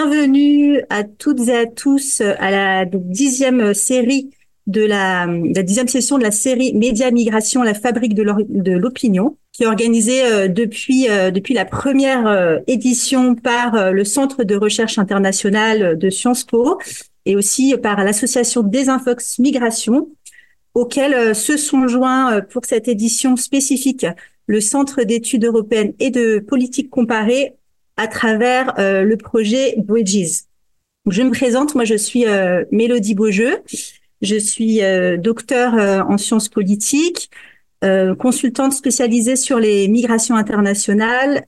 bienvenue à toutes et à tous à la dixième série de la, la dixième session de la série Média Migration, la fabrique de l'opinion, qui est organisée euh, depuis euh, depuis la première euh, édition par le Centre de recherche internationale de Sciences Po et aussi par l'association Desinfox Migration, auquel se sont joints pour cette édition spécifique le Centre d'études européennes et de politique comparée à travers le projet Bridges. Je me présente, moi je suis Mélodie Beaujeu. Je suis euh, docteur euh, en sciences politiques, euh, consultante spécialisée sur les migrations internationales,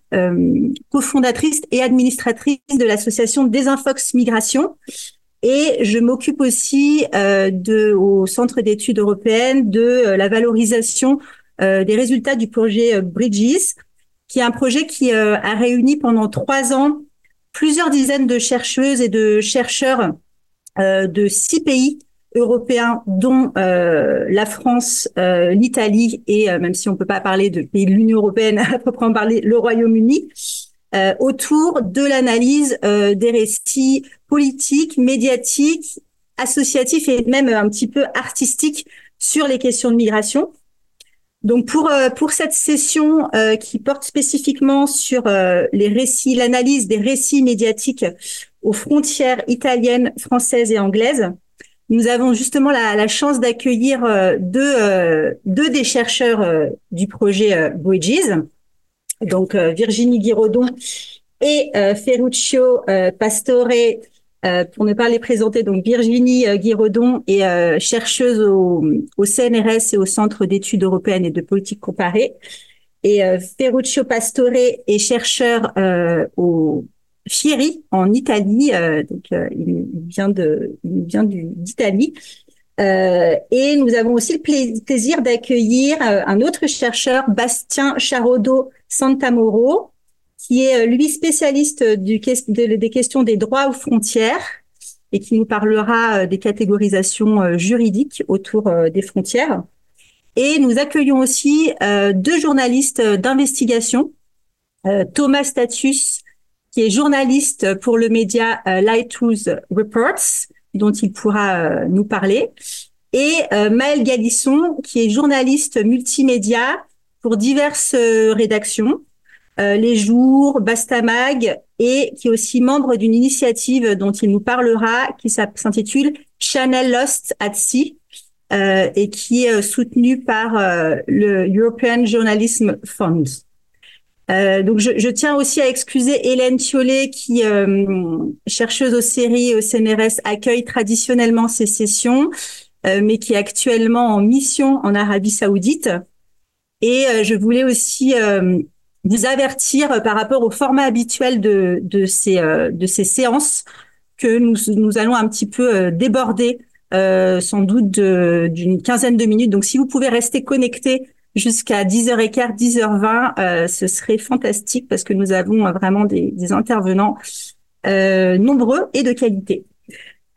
cofondatrice et administratrice de l'association Desinfox Migration. Et je m'occupe aussi au Centre d'études européennes de la valorisation des résultats du projet Bridges, qui est un projet qui a réuni pendant trois ans plusieurs dizaines de chercheuses et de chercheurs de six pays européens, dont euh, la France, euh, l'Italie et euh, même si on peut pas parler de pays de l'Union européenne à proprement parler, le Royaume-Uni, autour de l'analyse des récits politiques, médiatiques, associatifs et même un petit peu artistiques sur les questions de migration. Donc pour pour cette session qui porte spécifiquement sur les récits, l'analyse des récits médiatiques aux frontières italiennes, françaises et anglaises, nous avons justement la, chance d'accueillir euh, deux, euh, deux des chercheurs euh, du projet Bridges, donc Virginie Guiraudon et Ferruccio Pastore, pour ne pas les présenter. Donc Virginie Guiraudon est chercheuse au, CNRS et au Centre d'études européennes et de politique comparée. Et Ferruccio Pastore est chercheur au Fieri en Italie. Euh, donc, euh, il vient il vient d'Italie. Euh, et nous avons aussi le plaisir d'accueillir un autre chercheur, Bastien Charodo Santamoro, qui est lui spécialiste du, des questions des droits aux frontières et qui nous parlera des catégorisations juridiques autour des frontières. Et nous accueillons aussi deux journalistes d'investigation, Thomas Status qui est journaliste pour le média euh, Lighthouse Reports, dont il pourra euh, nous parler, et euh, Maël Galisson, qui est journaliste multimédia pour diverses rédactions, Les Jours, Bastamag, et qui est aussi membre d'une initiative dont il nous parlera, qui s'intitule Channel Lost at Sea, et qui est soutenue par le European Journalism Fund. Euh, donc, je, je, tiens aussi à excuser Hélène Thiollet, qui, euh, chercheuse aux séries au CNRS, accueille traditionnellement ces sessions, euh, mais qui est actuellement en mission en Arabie Saoudite. Et euh, je voulais aussi euh, vous avertir par rapport au format habituel de, ces, de ces séances que nous, nous allons un petit peu déborder, sans doute d'une quinzaine de minutes. Donc, si vous pouvez rester connectés jusqu'à 10h15, 10h20. Euh, ce serait fantastique parce que nous avons euh, vraiment des, intervenants euh, nombreux et de qualité.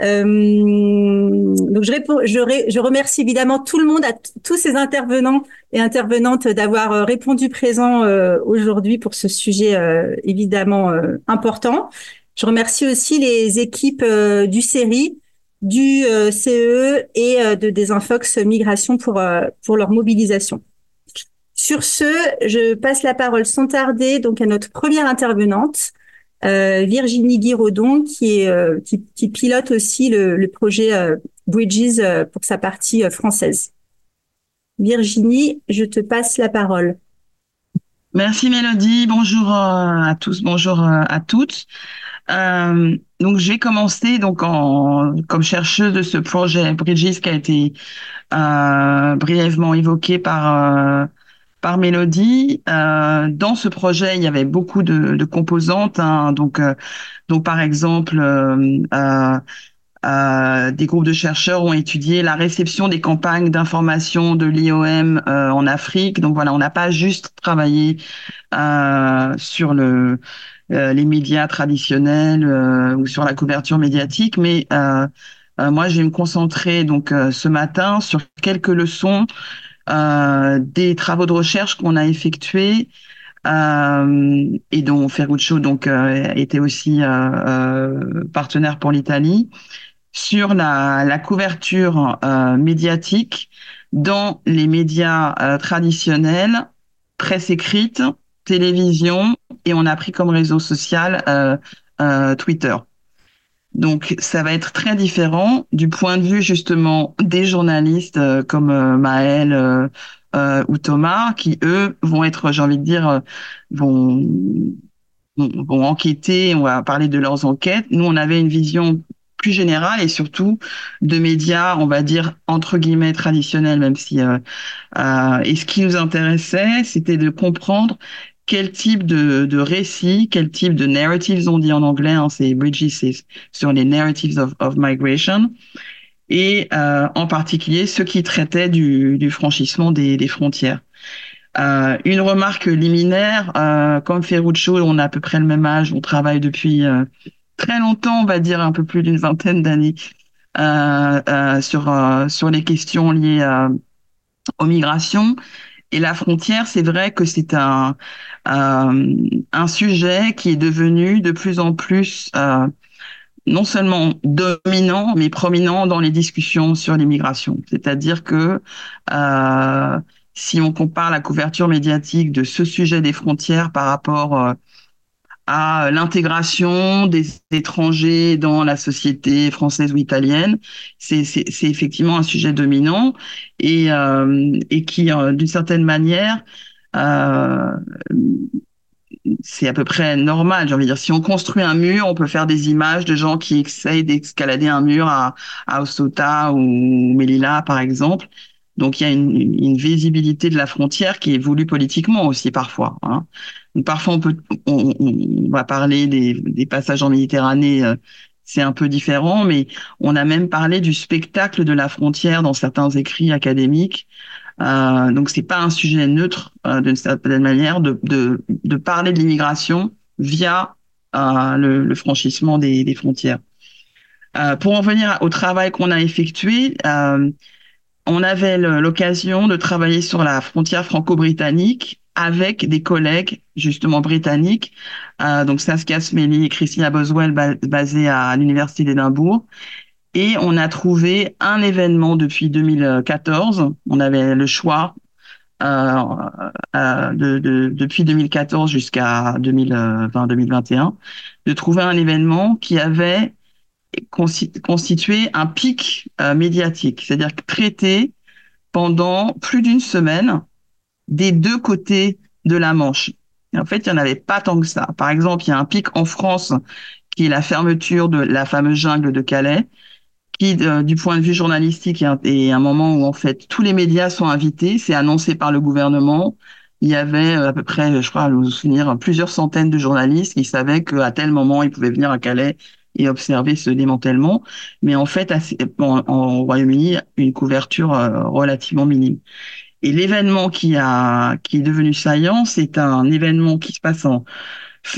Euh, donc je, réponds, je, je, remercie évidemment tout le monde, à tous ces intervenants et intervenantes d'avoir euh, répondu présent aujourd'hui pour ce sujet évidemment important. Je remercie aussi les équipes du CERI, du CE et de Desinfox Migration pour, pour leur mobilisation. Sur ce, je passe la parole sans tarder donc à notre première intervenante, euh, Virginie Guiraudon, euh, qui, pilote aussi le, projet euh, Bridges pour sa partie française. Virginie, je te passe la parole. Merci Mélodie, bonjour à tous, bonjour à toutes. donc j'ai commencé donc en comme chercheuse de ce projet Bridges qui a été brièvement évoqué par par mélodie. Euh, dans ce projet, il y avait beaucoup de, composantes. Hein, donc, euh, donc par exemple, euh, des groupes de chercheurs ont étudié la réception des campagnes d'information de l'IOM en Afrique. Donc voilà, on n'a pas juste travaillé sur le les médias traditionnels ou sur la couverture médiatique, mais moi, je vais me concentrer donc ce matin sur quelques leçons des travaux de recherche qu'on a effectués euh, et dont Ferruccio donc euh, était aussi partenaire pour l'Italie, sur la, la couverture médiatique dans les médias traditionnels, presse écrite, télévision, et on a pris comme réseau social Twitter. Donc, ça va être très différent du point de vue justement des journalistes euh, comme euh, Maël euh, ou Thomas, qui eux vont être, j'ai envie de dire, vont, vont enquêter, on va parler de leurs enquêtes. Nous, on avait une vision plus générale et surtout de médias, on va dire entre guillemets traditionnels, même si. et ce qui nous intéressait, c'était de comprendre quel type de, de récit, quel type de narratives on dit en anglais, hein, c'est Bridges, c'est sur les narratives of, of migration, et euh, en particulier ceux qui traitaient du, du franchissement des, des frontières. Euh, une remarque liminaire, euh, comme Ferruccio, on a à peu près le même âge, on travaille depuis euh, très longtemps, on va dire un peu plus d'une vingtaine d'années, euh, euh, sur sur les questions liées aux migrations. Et la frontière, c'est vrai que c'est un, euh, un sujet qui est devenu de plus en plus euh, non seulement dominant, mais prominent dans les discussions sur l'immigration. C'est-à-dire que euh, si on compare la couverture médiatique de ce sujet des frontières par rapport à l'intégration des étrangers dans la société française ou italienne. C'est effectivement un sujet dominant et, euh, et qui, euh, d'une certaine manière, euh, c'est à peu près normal. J'ai envie de dire, si on construit un mur, on peut faire des images de gens qui essayent d'escalader un mur à, à Osota ou Melilla, par exemple. Donc il y a une, une, visibilité de la frontière qui est voulue politiquement aussi parfois. Hein. Parfois on peut, on, va parler des, passages en Méditerranée, euh, c'est un peu différent, mais on a même parlé du spectacle de la frontière dans certains écrits académiques. Euh, donc c'est pas un sujet neutre euh, d'une certaine manière de, de, parler de l'immigration via euh, le, franchissement des, des frontières. Euh, pour en venir au travail qu'on a effectué, on avait l'occasion de travailler sur la frontière franco-britannique avec des collègues justement britanniques, euh, donc Saskia Smelly et Christina Boswell basées à l'université d'Édimbourg. Et on a trouvé un événement depuis 2014. On avait le choix euh, euh, de, de, depuis 2014 jusqu'à 2020-2021 de trouver un événement qui avait constituer un pic euh, médiatique, c'est-à-dire traiter pendant plus d'une semaine des deux côtés de la Manche. Et en fait, il n'y en avait pas tant que ça. Par exemple, il y a un pic en France qui est la fermeture de la fameuse jungle de Calais, qui, euh, du point de vue journalistique, est un, un, moment où en fait tous les médias sont invités. C'est annoncé par le gouvernement. Il y avait euh, à peu près, je crois, à vous souvenir, plusieurs centaines de journalistes qui savaient qu'à tel moment ils pouvaient venir à Calais et observer ce démantèlement, mais en fait, en, en Royaume-Uni, une couverture euh, relativement minime. Et l'événement qui a qui est devenu saillant, c'est un événement qui se passe en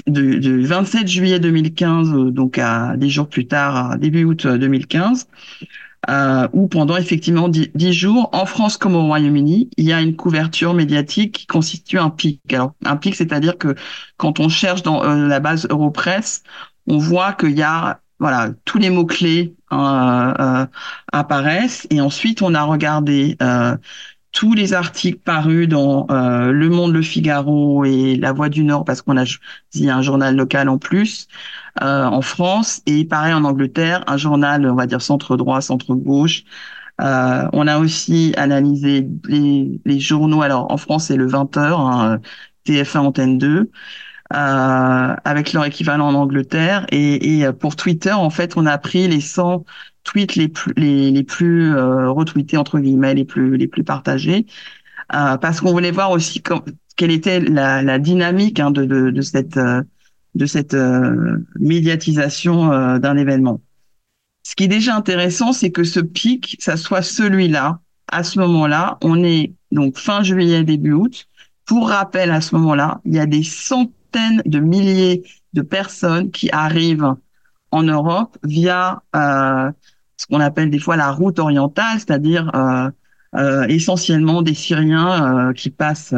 de, de 27 juillet 2015, euh, donc à des jours plus tard, début août 2015, euh, euh, où pendant effectivement dix jours, en France comme au Royaume-Uni, il y a une couverture médiatique qui constitue un pic. Alors un pic, c'est-à-dire que quand on cherche dans la base Europress, on voit qu'il y a voilà tous les mots clés euh, euh, apparaissent et ensuite on a regardé tous les articles parus dans euh, Le Monde, Le Figaro et La Voix du Nord parce qu'on a dit un journal local en plus euh, en France et pareil en Angleterre un journal on va dire centre droit centre gauche euh, on a aussi analysé les, les, journaux alors en France c'est le 20h hein, TF1 Antenne 2 euh, avec leur équivalent en Angleterre. Et, et, euh, pour Twitter, en fait, on a pris les 100 tweets les plus les, les plus euh, retweetés entre guillemets, les plus les plus partagés, euh, parce qu'on voulait voir aussi quelle était la, la dynamique hein, de, de, de, cette de cette médiatisation d'un événement. Ce qui est déjà intéressant, c'est que ce pic, ça soit celui-là. À ce moment-là, on est donc fin juillet, début août. Pour rappel, à ce moment-là, il y a des centaines de milliers de personnes qui arrivent en Europe via euh, ce qu'on appelle des fois la route orientale, c'est-à-dire euh, euh, essentiellement des Syriens qui passent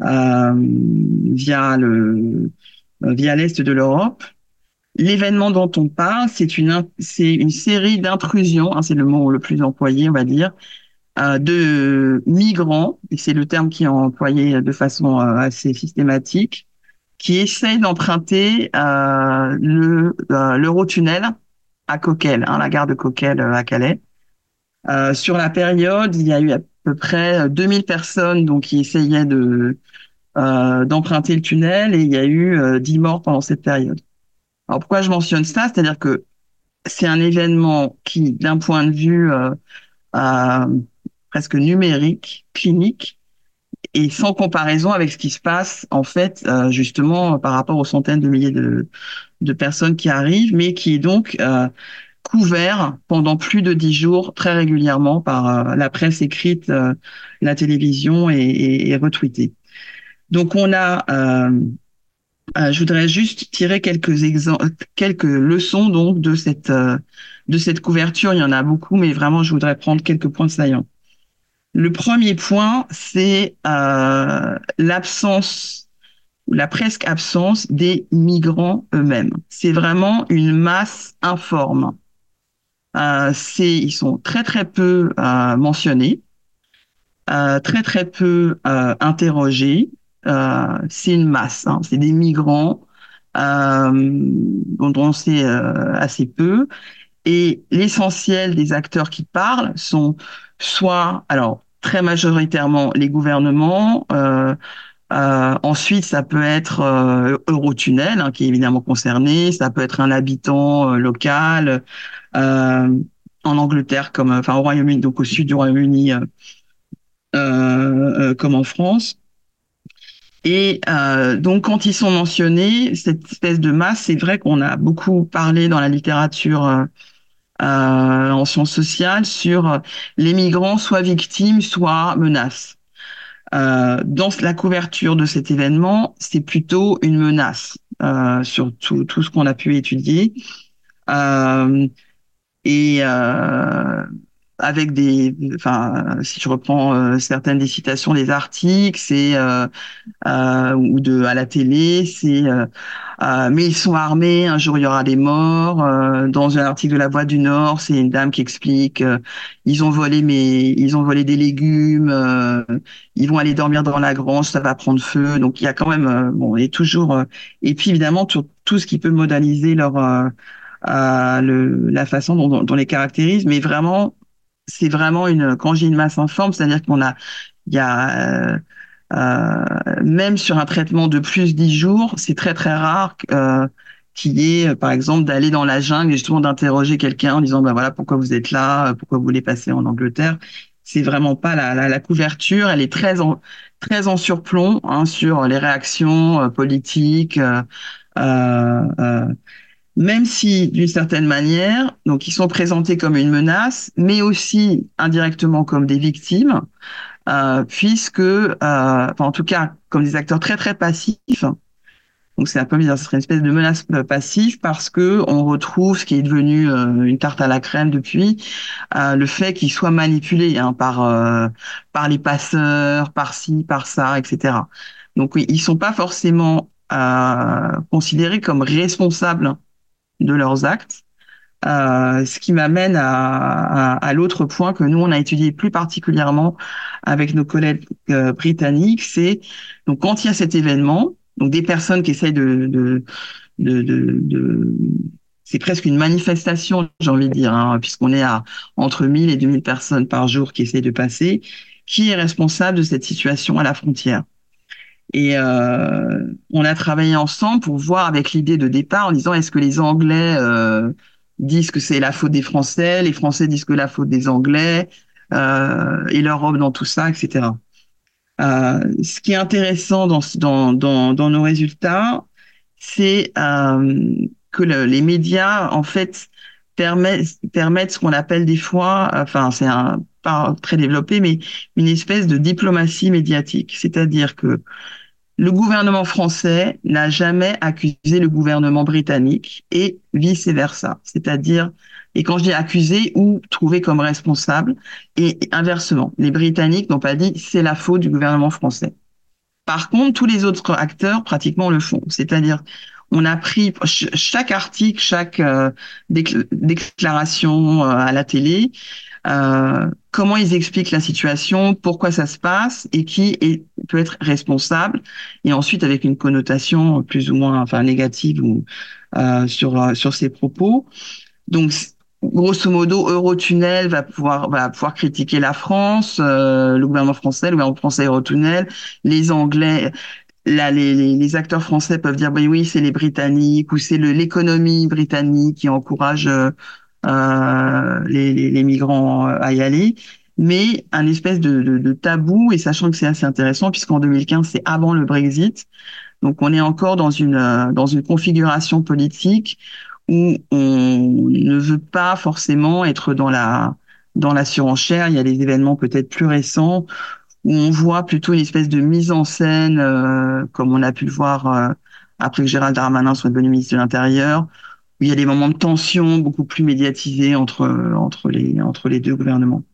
via le via l'est de l'Europe. l'événement dont on parle, c'est une, c'est une série d'intrusions, hein, c'est le mot le plus employé, on va dire, euh, de migrants, et c'est le terme qui est employé de façon euh, assez systématique, qui essayent d'emprunter euh, le euh, l'Eurotunnel à Coquel, hein, la gare de Coquel à Calais. sur la période, il y a eu à peu près 2000 personnes donc qui essayaient de d'emprunter le tunnel et il y a eu 10 morts pendant cette période. Alors pourquoi je mentionne ça? C'est-à-dire que c'est un événement qui, d'un point de vue euh, euh, presque numérique, clinique, et sans comparaison avec ce qui se passe en fait euh, justement par rapport aux centaines de milliers de, de personnes qui arrivent, mais qui est donc euh, couvert pendant plus de dix jours très régulièrement par euh, la presse écrite, euh, la télévision et, et, et. Donc on a euh, je voudrais juste tirer quelques exemples, quelques leçons donc de cette euh, de cette couverture. Il y en a beaucoup, mais vraiment, je voudrais prendre quelques points saillants. Le premier point, c'est euh, l'absence la presque absence des migrants eux-mêmes. C'est vraiment une masse informe. Euh, ils sont très très peu euh, mentionnés, très très peu interrogés euh, c'est une masse, hein. c'est des migrants euh, dont on sait euh, assez peu. Et l'essentiel des acteurs qui parlent sont soit, alors très majoritairement les gouvernements. Euh, euh, ensuite, ça peut être euh, Eurotunnel, hein, qui est évidemment concerné. Ça peut être un habitant local en Angleterre, comme enfin au Royaume-Uni, donc au sud du Royaume-Uni, comme en France. Et euh, donc, quand ils sont mentionnés, cette espèce de masse, c'est vrai qu'on a beaucoup parlé dans la littérature euh, euh en sciences sociales sur les migrants soit victimes, soit menaces. Euh, dans la couverture de cet événement, c'est plutôt une menace euh, sur tout, tout ce qu'on a pu étudier. Euh, et avec des, enfin, si je reprends euh, certaines des citations des articles, c'est euh, euh, ou de à la télé, c'est mais ils sont armés, un jour il y aura des morts. dans un article de La Voix du Nord, c'est une dame qui explique ils ont volé mais ils ont volé des légumes, ils vont aller dormir dans la grange, ça va prendre feu. Donc il y a quand même bon et toujours et puis évidemment tout, tout ce qui peut modaliser leur le, la façon dont, dont, dont les caractérise, mais vraiment c'est vraiment une quand j'ai une masse informe, c'est-à-dire qu'on a il y a euh, euh, même sur un traitement de plus dix jours, c'est très très rare euh, qu'il y ait, par exemple, d'aller dans la jungle et justement d'interroger quelqu'un en disant ben voilà pourquoi vous êtes là, pourquoi vous voulez passer en Angleterre. C'est vraiment pas la, la, la, couverture, elle est très en très en surplomb hein, sur les réactions euh, politiques. Euh, euh, même si d'une certaine manière, donc ils sont présentés comme une menace, mais aussi indirectement comme des victimes, euh, puisque, euh, enfin, en tout cas, comme des acteurs très très passifs. Donc c'est un peu bizarre, ce serait une espèce de menace euh, passive parce que on retrouve ce qui est devenu euh, une tarte à la crème depuis, euh, le fait qu'ils soient manipulés hein, par par les passeurs, par ci, par ça, etc. Donc oui, ils sont pas forcément considérés comme responsables de leurs actes. Euh, ce qui m'amène à, à, à l'autre point que nous on a étudié plus particulièrement avec nos collègues euh, britanniques, c'est donc quand il y a cet événement, donc des personnes qui essayent de, de, de, de, de c'est presque une manifestation, j'ai envie de dire, hein, puisqu'on est à entre 1000 et 2000 personnes par jour qui essayent de passer. Qui est responsable de cette situation à la frontière? Et euh, on a travaillé ensemble pour voir avec l'idée de départ en disant est-ce que les Anglais euh, disent que c'est la faute des Français, les Français disent que la faute des Anglais euh, et l'Europe dans tout ça, etc. Euh, ce qui est intéressant dans, nos résultats, c'est que le, les médias en fait permettent, ce qu'on appelle des fois, enfin c'est pas très développé, mais une espèce de diplomatie médiatique, c'est-à-dire que le gouvernement français n'a jamais accusé le gouvernement britannique et vice-versa. C'est-à-dire, et quand je dis accusé ou trouvé comme responsable, et inversement, les Britanniques n'ont pas dit c'est la faute du gouvernement français. Par contre, tous les autres acteurs pratiquement le font. C'est-à-dire, on a pris chaque article, chaque déclaration à la télé, comment ils expliquent la situation, pourquoi ça se passe et qui peut être responsable, et ensuite avec une connotation plus ou moins enfin négative ou sur sur ces propos. Donc grosso modo, Eurotunnel va pouvoir va pouvoir critiquer la France, euh, le gouvernement français, le gouvernement français Eurotunnel, les Anglais. Là, les, les, acteurs français peuvent dire bah oui, c'est les Britanniques ou c'est l'économie britannique qui encourage euh, euh les, les, migrants euh, à y aller. Mais un espèce de, de, de tabou, et sachant que c'est assez intéressant, puisqu'en 2015, c'est avant le Brexit, donc on est encore dans une dans une configuration politique où on ne veut pas forcément être dans la dans la surenchère. Il y a des événements peut-être plus récents où on voit plutôt une espèce de mise en scène, euh, comme on a pu le voir euh, après que Gérald Darmanin soit devenu ministre de l'Intérieur, où il y a des moments de tension beaucoup plus médiatisés entre entre les entre les deux gouvernements.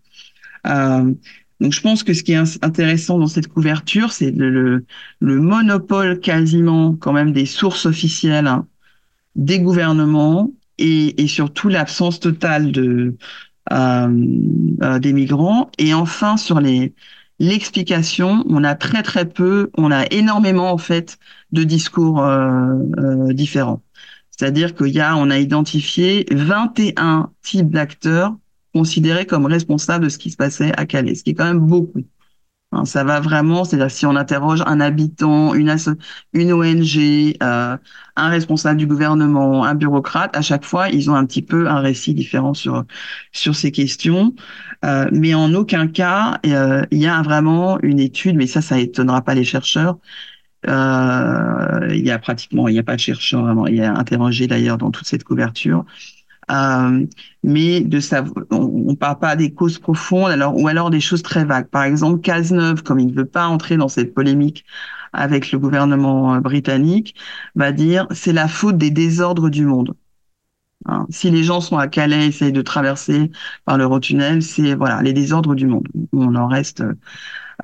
Euh, donc je pense que ce qui est intéressant dans cette couverture, c'est le, le, monopole quasiment quand même des sources officielles hein, des gouvernements et, et surtout l'absence totale de euh, euh, des migrants. Et enfin sur les l'explication, on a très très peu, on a énormément en fait de discours euh, euh différents. C'est-à-dire qu'il y a, on a identifié 21 types d'acteurs considérés comme responsables de ce qui se passait à Calais, ce qui est quand même beaucoup. Hein, ça va vraiment, c'est-à-dire si on interroge un habitant, une, ONG, euh, un responsable du gouvernement, un bureaucrate, à chaque fois, ils ont un petit peu un récit différent sur sur ces questions. Euh, mais en aucun cas, euh, il y a vraiment une étude, mais ça, ça étonnera pas les chercheurs. Euh, il y a pratiquement, il n'y a pas de chercheurs vraiment. Il y a interrogé d'ailleurs dans toute cette couverture euh, mais de savoir, on, ne parle pas des causes profondes, alors ou alors des choses très vagues. Par exemple, Cazeneuve, comme il ne veut pas entrer dans cette polémique avec le gouvernement euh, britannique, va dire c'est la faute des désordres du monde. Hein. si les gens sont à Calais, essayent de traverser par l'Eurotunnel, c'est voilà les désordres du monde. On en reste.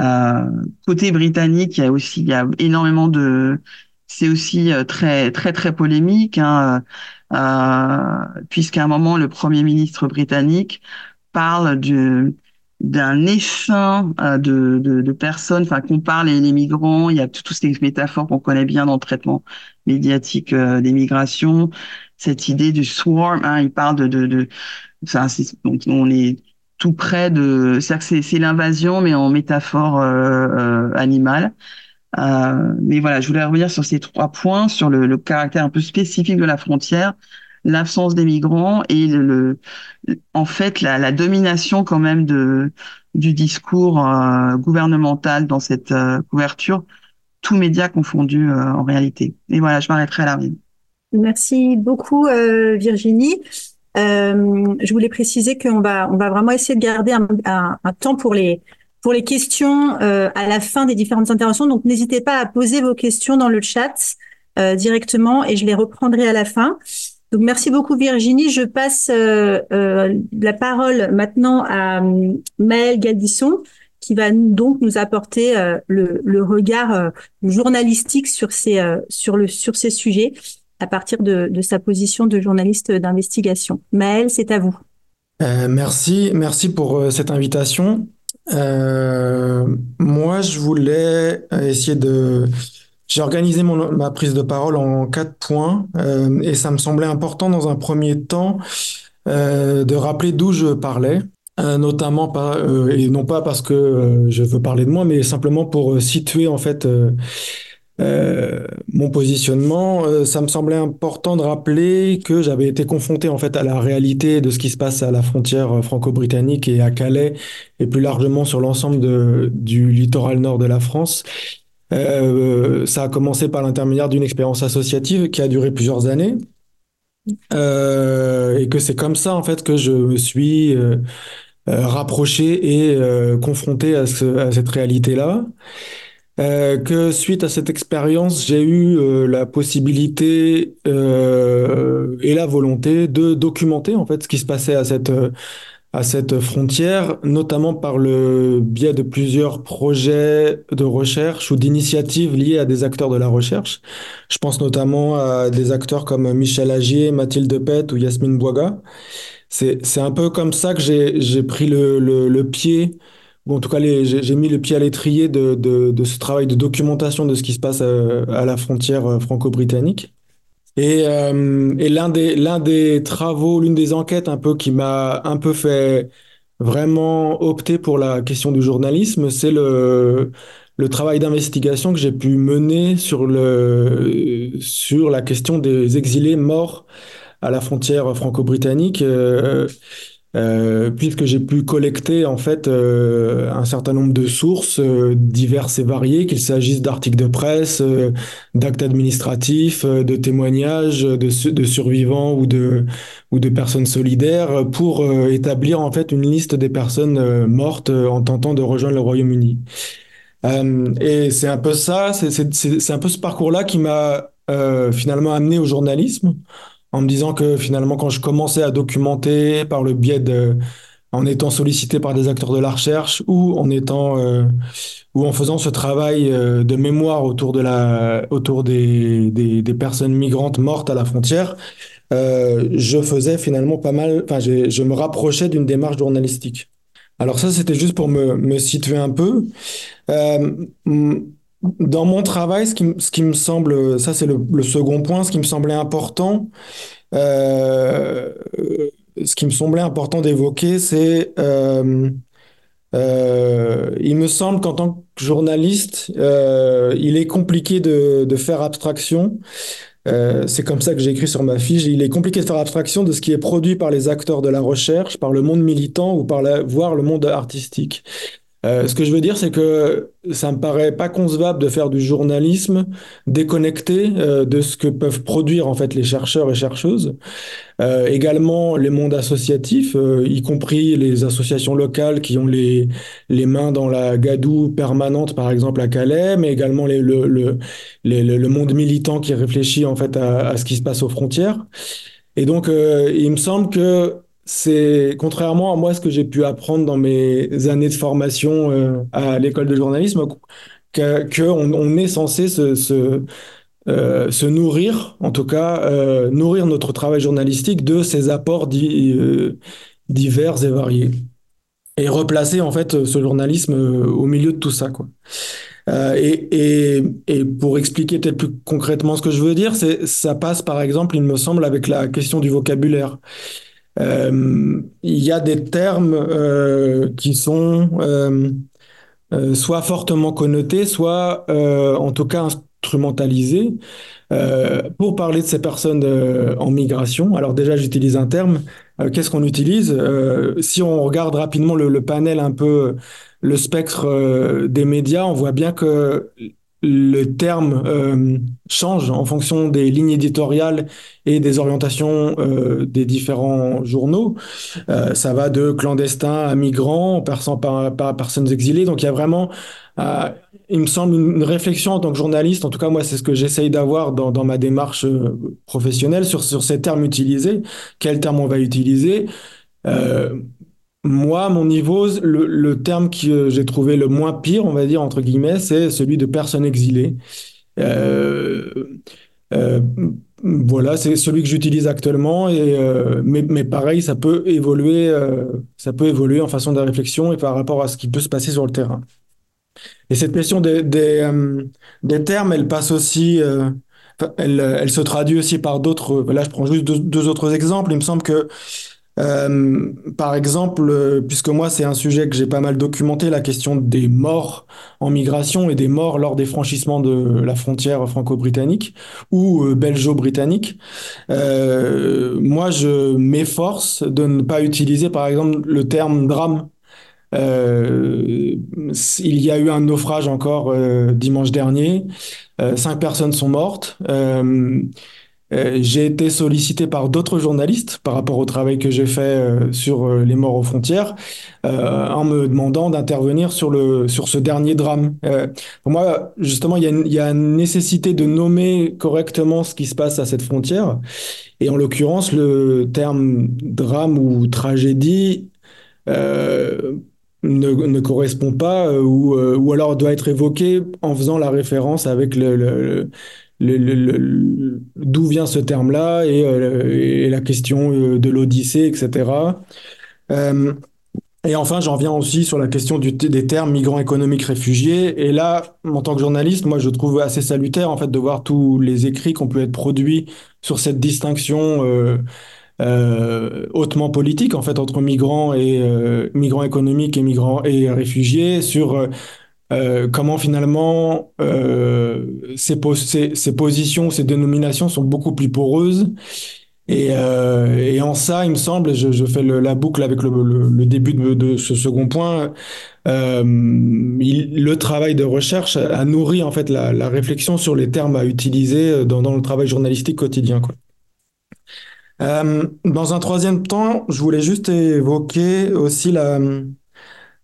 Euh, côté britannique, il y a aussi il y a énormément de c'est aussi euh, très très très polémique. Hein euh, puisqu'à un moment, le Premier ministre britannique parle du, d'un essaim de, de, de, personnes, enfin compare les, les migrants, il y a toutes ces métaphores qu'on connaît bien dans le traitement médiatique euh, des migrations, cette idée du swarm, hein, il parle de, de, de enfin, donc on est tout près de, que c'est, l'invasion mais en métaphore euh, euh animale. Euh, mais voilà, je voulais revenir sur ces trois points, sur le, caractère un peu spécifique de la frontière, l'absence des migrants et le, en fait la, la, domination quand même du discours gouvernemental dans cette couverture, tous médias confondus en réalité. Et voilà, je m'arrêterai là. Merci beaucoup Virginie. Je voulais préciser qu'on va on va vraiment essayer de garder un, un, temps pour les pour les questions euh, à la fin des différentes interventions. Donc, n'hésitez pas à poser vos questions dans le chat euh, directement et je les reprendrai à la fin. Donc, merci beaucoup Virginie. Je passe euh, la parole maintenant à Maëlle Galdisson qui va donc nous apporter le, le, regard journalistique sur ces, sur, le, sur ces sujets à partir de, sa position de journaliste d'investigation. Maëlle, c'est à vous. merci, merci pour cette invitation. Euh, moi, je voulais essayer de... J'ai organisé ma prise de parole en quatre points euh, et ça me semblait important dans un premier temps euh, de rappeler d'où je parlais, euh, notamment pas et non pas parce que je veux parler de moi, mais simplement pour situer en fait euh, mon positionnement, euh, ça me semblait important de rappeler que j'avais été confronté en fait à la réalité de ce qui se passe à la frontière euh, franco-britannique et à Calais et plus largement sur l'ensemble du littoral nord de la France. ça a commencé par l'intermédiaire d'une expérience associative qui a duré plusieurs années et que c'est comme ça en fait que je me suis rapproché et confronté à, ce, à cette réalité-là. Euh, que suite à cette expérience, j'ai eu euh, la possibilité euh, et la volonté de documenter en fait ce qui se passait à cette à cette frontière, notamment par le biais de plusieurs projets de recherche ou d'initiatives liées à des acteurs de la recherche. Je pense notamment à des acteurs comme Michel Agier, Mathilde Pet ou Yasmine Bouaga. C'est, c'est un peu comme ça que j'ai, j'ai pris le, le, le pied, ou en tout cas j'ai, mis le pied à l'étrier de, ce travail de documentation de ce qui se passe à, à la frontière euh, franco-britannique. Et, euh, l'un des, travaux, l'une des enquêtes un peu qui m'a un peu fait vraiment opter pour la question du journalisme, c'est le, travail d'investigation que j'ai pu mener sur le, sur la question des exilés morts à la frontière franco-britannique. Euh, euh, puisque j'ai pu collecter en fait euh, un certain nombre de sources euh, diverses et variées, qu'il s'agisse d'articles de presse, euh, d'actes administratifs, euh, de témoignages de, de, survivants ou de ou de personnes solidaires, pour établir en fait une liste des personnes mortes en tentant de rejoindre le Royaume-Uni. et c'est un peu ça, c'est un peu ce parcours-là qui m'a finalement amené au journalisme en me disant que finalement, quand je commençais à documenter par le biais de, en étant sollicité par des acteurs de la recherche ou en étant, euh, ou en faisant ce travail euh, de mémoire autour de la, autour des, des, personnes migrantes mortes à la frontière, euh, je faisais finalement pas mal, enfin, je me rapprochais d'une démarche journalistique. Alors ça, c'était juste pour me, me situer un peu. Euh, dans mon travail, ce qui, me semble, ça c'est le, second point, ce qui me semblait important, euh, ce qui me semblait important d'évoquer, c'est, euh, euh, il me semble qu'en tant que journaliste, il est compliqué de, faire abstraction. C'est comme ça que j'ai écrit sur ma fiche. Il est compliqué de faire abstraction de ce qui est produit par les acteurs de la recherche, par le monde militant ou par voire le monde artistique. Euh, ce que je veux dire, c'est que ça me paraît pas concevable de faire du journalisme déconnecté euh, de ce que peuvent produire en fait les chercheurs et chercheuses. Euh, également les mondes associatifs, euh, y compris les associations locales qui ont les les mains dans la gadoue permanente, par exemple à Calais, mais également les, le, le, le monde militant qui réfléchit en fait à, à, ce qui se passe aux frontières. Et donc, euh, il me semble que c'est contrairement à moi ce que j'ai pu apprendre dans mes années de formation euh, à l'école de journalisme, que, on, est censé se, se, euh, nourrir, en tout cas euh, nourrir notre travail journalistique de ces apports di, divers et variés, et replacer en fait ce journalisme au milieu de tout ça, quoi. Et, et, et, pour expliquer peut-être plus concrètement ce que je veux dire, c'est ça passe par exemple, il me semble, avec la question du vocabulaire. Euh, il y a des termes euh, qui sont euh, soit fortement connotés, soit en tout cas instrumentalisés pour parler de ces personnes en migration. Alors déjà, j'utilise un terme. Qu'est-ce qu'on utilise? Si on regarde rapidement le, panel un peu, le spectre des médias, on voit bien que le terme euh, change en fonction des lignes éditoriales et des orientations euh, des différents journaux. Euh, ça va de clandestins à migrants, en passant par, par, personnes exilées. Donc il y a vraiment, euh, il me semble, une réflexion en tant que journaliste. En tout cas, moi, c'est ce que j'essaye d'avoir dans, dans, ma démarche euh, professionnelle sur, sur ces termes utilisés. Quel terme on va utiliser? Euh, moi, mon niveau, le, terme que j'ai trouvé le moins pire, on va dire, entre guillemets, c'est celui de personne exilée. Euh, euh, voilà, c'est celui que j'utilise actuellement, et, euh, mais, pareil, ça peut évoluer, euh, ça peut évoluer en façon de réflexion et par rapport à ce qui peut se passer sur le terrain. Et cette question des, euh, termes, elle passe aussi, euh, elle, se traduit aussi par d'autres. Là, je prends juste deux autres exemples. Il me semble que euh, par exemple, euh, puisque moi c'est un sujet que j'ai pas mal documenté, la question des morts en migration et des morts lors des franchissements de la frontière franco-britannique ou euh, belgeo-britannique. Euh, moi, je m'efforce de ne pas utiliser, par exemple, le terme drame. Il y a eu un naufrage encore dimanche dernier. cinq personnes sont mortes. Euh, j'ai été sollicité par d'autres journalistes par rapport au travail que j'ai fait euh, sur euh, les morts aux frontières, en me demandant d'intervenir sur le sur ce dernier drame. pour moi, justement, il y, a une, nécessité de nommer correctement ce qui se passe à cette frontière. Et en l'occurrence, le terme drame ou tragédie ne, ne correspond pas ou, ou alors doit être évoqué en faisant la référence avec le, d'où vient ce terme-là et, euh, la question euh, de l'Odyssée, etc. Euh, et enfin, j'en viens aussi sur la question des termes migrants économiques réfugiés. Et là, en tant que journaliste, moi, je trouve assez salutaire en fait de voir tous les écrits qu'on peut être produits sur cette distinction hautement politique en fait entre migrants et migrants économiques et migrants et réfugiés sur euh, comment finalement euh, ces, pos- ces, ces positions, ces dénominations sont beaucoup plus poreuses. Et, euh, en ça, il me semble, je, je fais la boucle avec le, début de, ce second point, le travail de recherche a nourri en fait la, réflexion sur les termes à utiliser dans, le travail journalistique quotidien, dans un troisième temps, je voulais juste évoquer aussi la,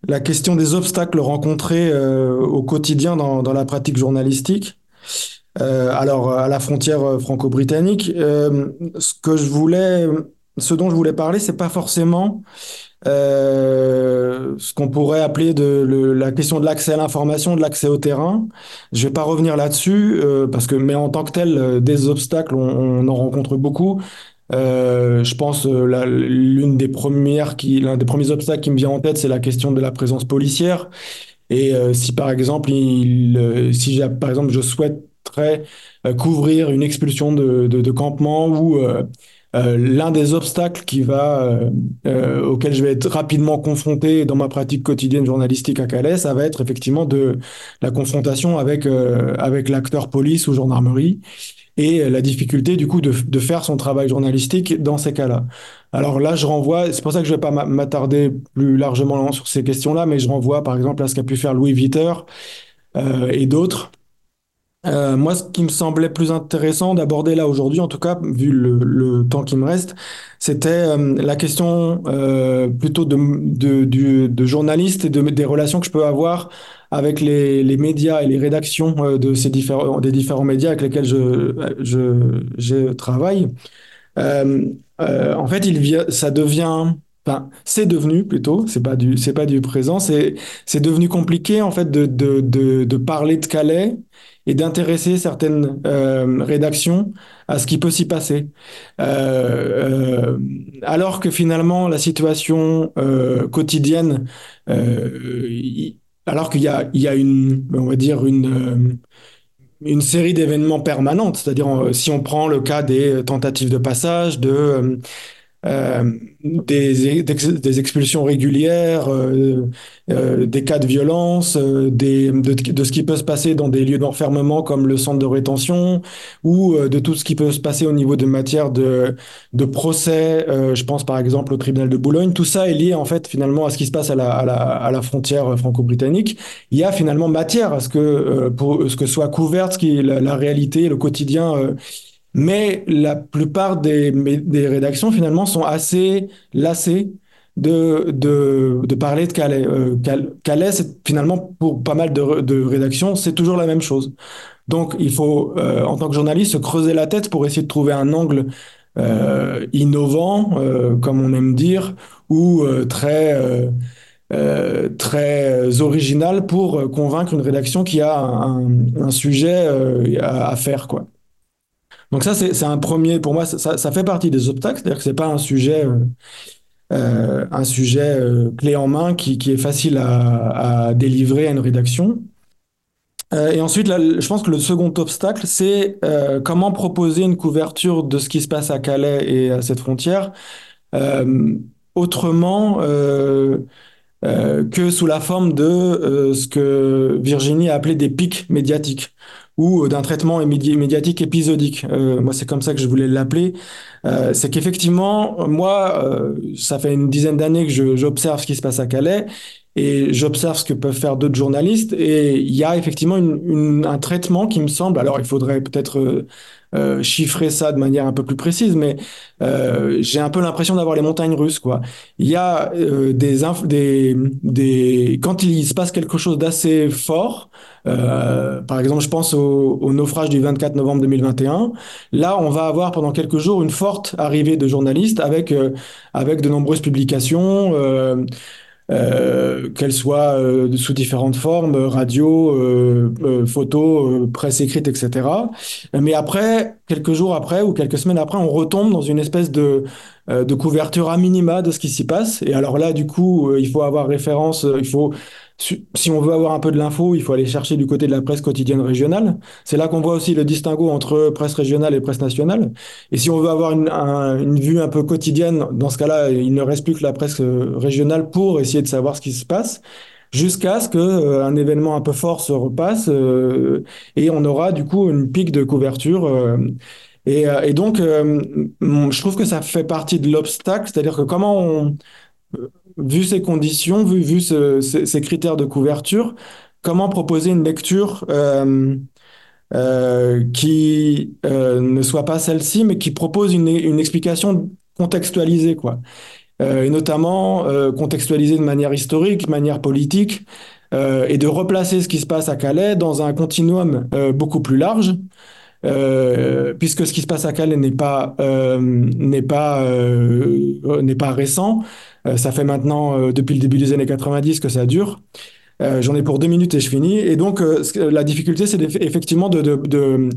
la question des obstacles rencontrés euh, au quotidien dans, la pratique journalistique. Euh, alors, à la frontière euh, franco-britannique, ce que je voulais, ce dont je voulais parler, c'est pas forcément ce qu'on pourrait appeler de la question de l'accès à l'information, de l'accès au terrain. Je vais pas revenir là-dessus parce que, mais en tant que tel, des obstacles, on en rencontre beaucoup. Euh, je pense euh, l'une des premières l'un des premiers obstacles qui me vient en tête, c'est la question de la présence policière. Et euh, si par exemple, euh, si par exemple, je souhaiterais couvrir une expulsion de, de, campement ou l'un des obstacles qui va, auquel je vais être rapidement confronté dans ma pratique quotidienne journalistique à Calais, ça va être effectivement de la confrontation avec, avec l'acteur police ou gendarmerie et la difficulté du coup de, faire son travail journalistique dans ces cas-là. Alors là, je renvoie, c'est pour ça que je vais pas m'a- m'attarder plus largement sur ces questions-là, mais je renvoie par exemple à ce qu'a pu faire Louis Viter euh, et d'autres. Euh, moi, ce qui me semblait plus intéressant d'aborder là aujourd'hui, en tout cas, vu le, temps qui me reste, c'était euh, la question plutôt de, de journaliste et de, des relations que je peux avoir avec les, les médias et les rédactions euh, de ces différents, des différents médias avec lesquels je, je, travaille. Euh, euh, en fait, il ça devient, enfin, c'est devenu plutôt, c'est pas du, c'est pas du présent, c'est, c'est devenu compliqué en fait de, de, de, de parler de Calais et d'intéresser certaines euh, rédactions à ce qui peut s'y passer. Euh, euh, alors que finalement, la situation euh, quotidienne, euh, alors qu'il y a, euh, une série d'événements permanentes, c'est-à-dire euh, si on prend le cas des euh, tentatives de passage, de, euh, des, des expulsions régulières, euh, euh, des cas de violence, euh, des, de, de ce qui peut se passer dans des lieux d'enfermement comme le centre de rétention, ou euh, de tout ce qui peut se passer au niveau de matière de, de procès, euh, je pense par exemple au tribunal de Boulogne, tout ça est lié en fait finalement à ce qui se passe à la, à la, à la frontière franco-britannique. Il y a finalement matière à ce que, pour ce que soit couverte ce qui est la, la réalité, le quotidien mais la plupart des, rédactions, finalement, sont assez lassées de, parler de Calais. Euh, Cal- Calais, finalement, pour pas mal de, rédactions, c'est toujours la même chose. Donc, il faut, euh, en tant que journaliste, se creuser la tête pour essayer de trouver un angle euh, innovant, comme on aime dire, ou très, très original pour convaincre une rédaction qui a un, sujet à, à faire, quoi. Donc ça, c'est un premier, pour moi, ça, fait partie des obstacles, c'est-à-dire que c'est pas un sujet, euh, euh, un sujet euh, clé en main qui, qui est facile à, délivrer à une rédaction. Et ensuite, là, je pense que le second obstacle, c'est comment proposer une couverture de ce qui se passe à Calais et à cette frontière autrement que sous la forme de ce que Virginie a appelé des pics médiatiques ou d'un traitement médi- médiatique épisodique. Euh, moi, c'est comme ça que je voulais l'appeler. Euh, c'est qu'effectivement, moi, euh, ça fait une dizaine d'années que j'observe ce qui se passe à Calais et j'observe ce que peuvent faire d'autres journalistes et il y a effectivement un traitement qui me semble, alors il faudrait peut-être euh, euh, chiffrer ça de manière un peu plus précise, mais euh, j'ai un peu l'impression d'avoir les montagnes russes, quoi. Il y a des, quand il se passe quelque chose d'assez fort, par exemple, je pense au, au, naufrage du 24 novembre 2021. Là, on va avoir pendant quelques jours une forte arrivée de journalistes avec avec de nombreuses publications. Euh, euh, qu'elles soient euh, sous différentes formes, radio, euh, euh photo, presse écrite, etc. Mais après, quelques jours après ou quelques semaines après, on retombe dans une espèce de euh, de couverture à minima de ce qui s'y passe. Et alors là, du coup, euh, il faut avoir référence, euh, il faut, si on veut avoir un peu de l'info, il faut aller chercher du côté de la presse quotidienne régionale. C'est là qu'on voit aussi le distinguo entre presse régionale et presse nationale. Et si on veut avoir une, une vue un peu quotidienne, dans ce cas-là, il ne reste plus que la presse régionale pour essayer de savoir ce qui se passe jusqu'à ce que euh, un événement un peu fort se repasse euh, et on aura du coup une pique de couverture euh, et, euh, et, donc, euh, je trouve que ça fait partie de l'obstacle, c'est-à-dire que comment on, vu ces conditions, vu, vu ce, ces, ces, critères de couverture, comment proposer une lecture euh, euh, qui euh, ne soit pas celle-ci, mais qui propose une, une explication contextualisée, quoi. et notamment contextualisée de manière historique, de manière politique, et de replacer ce qui se passe à Calais dans un continuum beaucoup plus large. Euh, puisque ce qui se passe à Calais n'est pas euh, n'est pas euh, n'est pas récent. Ça fait maintenant depuis le début des années 90 que ça dure. J'en ai pour deux minutes et je finis. Et donc la difficulté, c'est effectivement de, de, de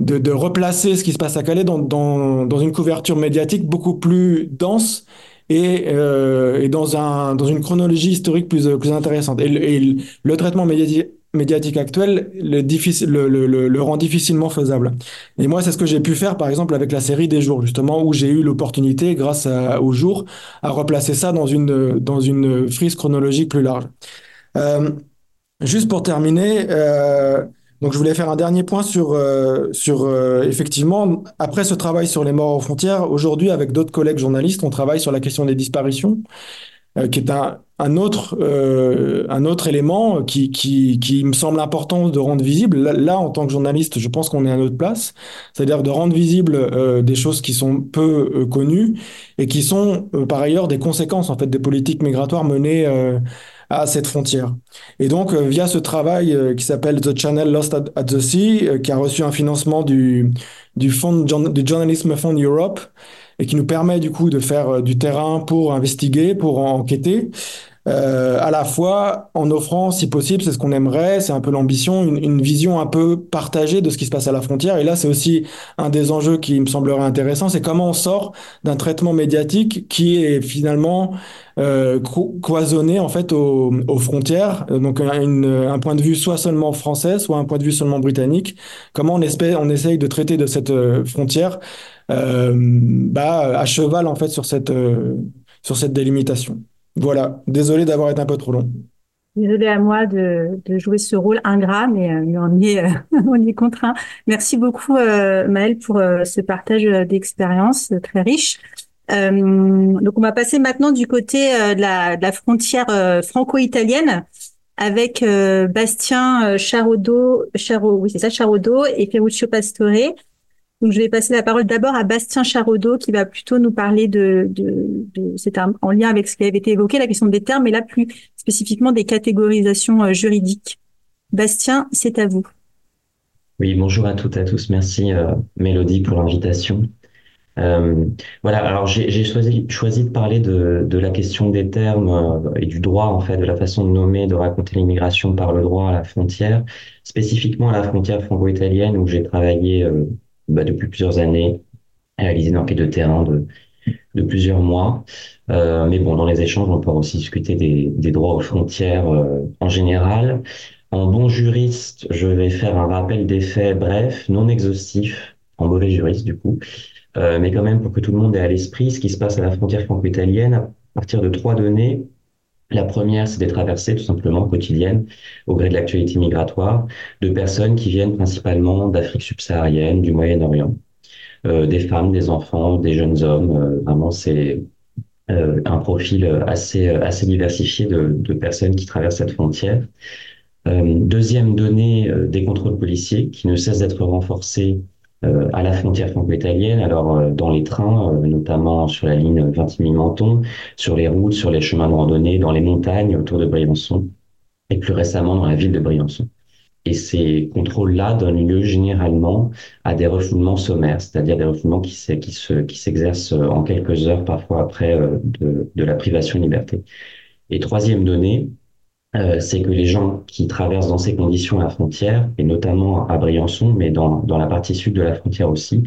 de, replacer ce qui se passe à Calais dans, dans, dans une couverture médiatique beaucoup plus dense et, et dans, un, dans une chronologie historique plus, plus intéressante. Et le traitement médiatique médiatique actuel le, rend difficilement faisable. Et moi, c'est ce que j'ai pu faire, par exemple, avec la série des jours, justement, où j'ai eu l'opportunité, grâce à, aux jours, à replacer ça dans une, dans une frise chronologique plus large. Euh, juste pour terminer, euh, donc je voulais faire un dernier point sur, euh, sur effectivement, après ce travail sur les morts aux frontières, aujourd'hui, avec d'autres collègues journalistes, on travaille sur la question des disparitions. Euh, qui est un, un autre, euh, un autre élément qui, qui, qui me semble important de rendre visible. Là, en tant que journaliste, je pense qu'on est à notre place, c'est-à-dire de rendre visible euh, des choses qui sont peu euh, connues et qui sont euh, par ailleurs des conséquences en fait des politiques migratoires menées à cette frontière. Et donc, via ce travail qui s'appelle The Channel Lost at, at the Sea, qui a reçu un financement du, du, fond, du Journalism Fund Europe, et qui nous permet du coup de faire euh, du terrain pour investiguer, pour enquêter. Euh, à la fois en offrant, si possible, c'est ce qu'on aimerait, c'est un peu l'ambition, une, une, vision un peu partagée de ce qui se passe à la frontière. Et là, c'est aussi un des enjeux qui me semblerait intéressant, c'est comment on sort d'un traitement médiatique qui est finalement euh, cloisonné en fait aux, aux frontières, donc une, un point de vue soit seulement français, soit un point de vue seulement britannique. Comment on, espère, on essaye de traiter de cette euh, frontière bah, à cheval en fait sur cette, euh, sur cette délimitation. Voilà, désolé d'avoir été un peu trop long. Désolé à moi de, de, jouer ce rôle ingrat, mais, euh, mais on, y est, on y est contraint. Merci beaucoup euh, Maëlle pour euh, ce partage d'expérience très riche. Euh, donc on va passer maintenant du côté de la, de, la, frontière franco-italienne avec Bastien Charodo, Charo, oui c'est ça, Charodo et Ferruccio Pastore. Donc, je vais passer la parole d'abord à Bastien Charodeau qui va plutôt nous parler de, c'est en lien avec ce qui avait été évoqué, la question des termes, mais là plus spécifiquement des catégorisations euh, juridiques. Bastien, c'est à vous. Oui, bonjour à toutes et à tous. Merci euh, Mélodie pour l'invitation. Euh, voilà, alors j'ai choisi, de parler de, la question des termes et du droit, en fait, de la façon de nommer, de raconter l'immigration par le droit à la frontière, spécifiquement à la frontière franco-italienne où j'ai travaillé bah, depuis plusieurs années, réalisé une enquête de terrain de, de plusieurs mois. Euh, mais bon, dans les échanges, on peut aussi discuter des, des droits aux frontières euh, en général. En bon juriste, je vais faire un rappel des faits bref, non exhaustif, en mauvais juriste du coup, euh, mais quand même pour que tout le monde ait à l'esprit ce qui se passe à la frontière franco-italienne à partir de trois données la première, c'est des traversées tout simplement quotidiennes au gré de l'actualité migratoire de personnes qui viennent principalement d'Afrique subsaharienne, du Moyen-Orient, euh, des femmes, des enfants, des jeunes hommes. Euh, vraiment, c'est un profil assez, assez diversifié de, de, personnes qui traversent cette frontière. deuxième donnée, des contrôles policiers qui ne cessent d'être renforcés à la frontière franco-italienne, alors dans les trains, notamment sur la ligne Vintimille-Menton, sur les routes, sur les chemins de randonnée, dans les montagnes autour de Briançon, et plus récemment dans la ville de Briançon. Et ces contrôles-là donnent lieu généralement à des refoulements sommaires, c'est-à-dire des refoulements qui, qui s'exercent en quelques heures, parfois après euh, de, de, la privation de liberté. Et troisième donnée, euh, c'est que les gens qui traversent dans ces conditions la frontière, et notamment à Briançon, mais dans, dans la partie sud de la frontière aussi,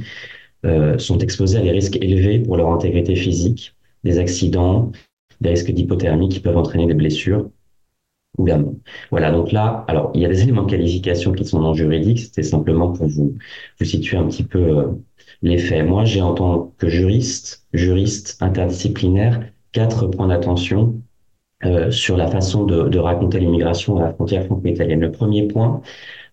euh, sont exposés à des risques élevés pour leur intégrité physique, des accidents, des risques d'hypothermie qui peuvent entraîner des blessures, voilà, donc là, alors il y a des éléments de qualification qui sont non juridiques, c'était simplement pour vous, vous situer un petit peu euh, les faits. Moi, j'ai en tant que juriste, juriste interdisciplinaire, quatre points d'attention euh, sur la façon de, de raconter l'immigration à la frontière franco-italienne. Le premier point,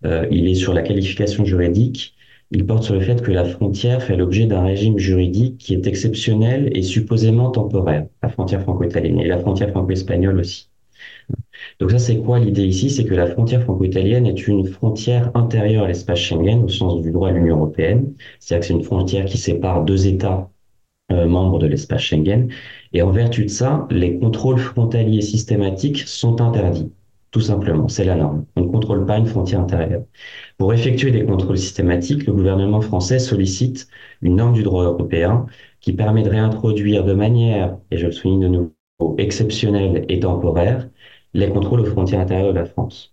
euh, il est sur la qualification juridique. Il porte sur le fait que la frontière fait l'objet d'un régime juridique qui est exceptionnel et supposément temporaire, la frontière franco-italienne et la frontière franco-espagnole aussi. Donc ça, c'est quoi l'idée ici? C'est que la frontière franco-italienne est une frontière intérieure à l'espace Schengen au sens du droit de l'Union européenne. C'est-à-dire que c'est une frontière qui sépare deux États euh, membres de l'espace Schengen. Et en vertu de ça, les contrôles frontaliers systématiques sont interdits. Tout simplement, c'est la norme. On ne contrôle pas une frontière intérieure. Pour effectuer des contrôles systématiques, le gouvernement français sollicite une norme du droit européen qui permet de réintroduire de manière, et je le souligne de nouveau, exceptionnelle et temporaire, les contrôles aux frontières intérieures de la France.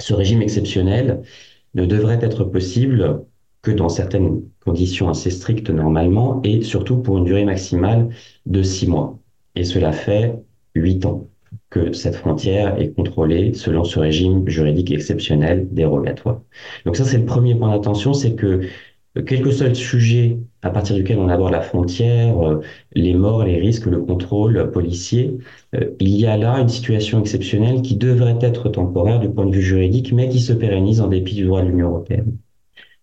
Ce régime exceptionnel ne devrait être possible que dans certaines conditions assez strictes normalement et surtout pour une durée maximale de six mois. Et cela fait huit ans que cette frontière est contrôlée selon ce régime juridique exceptionnel dérogatoire. Donc ça, c'est le premier point d'attention, c'est que quel que soit le sujet à partir duquel on aborde la frontière, euh, les morts, les risques, le contrôle policier, euh, il y a là une situation exceptionnelle qui devrait être temporaire du point de vue juridique, mais qui se pérennise en dépit du droit de l'Union européenne.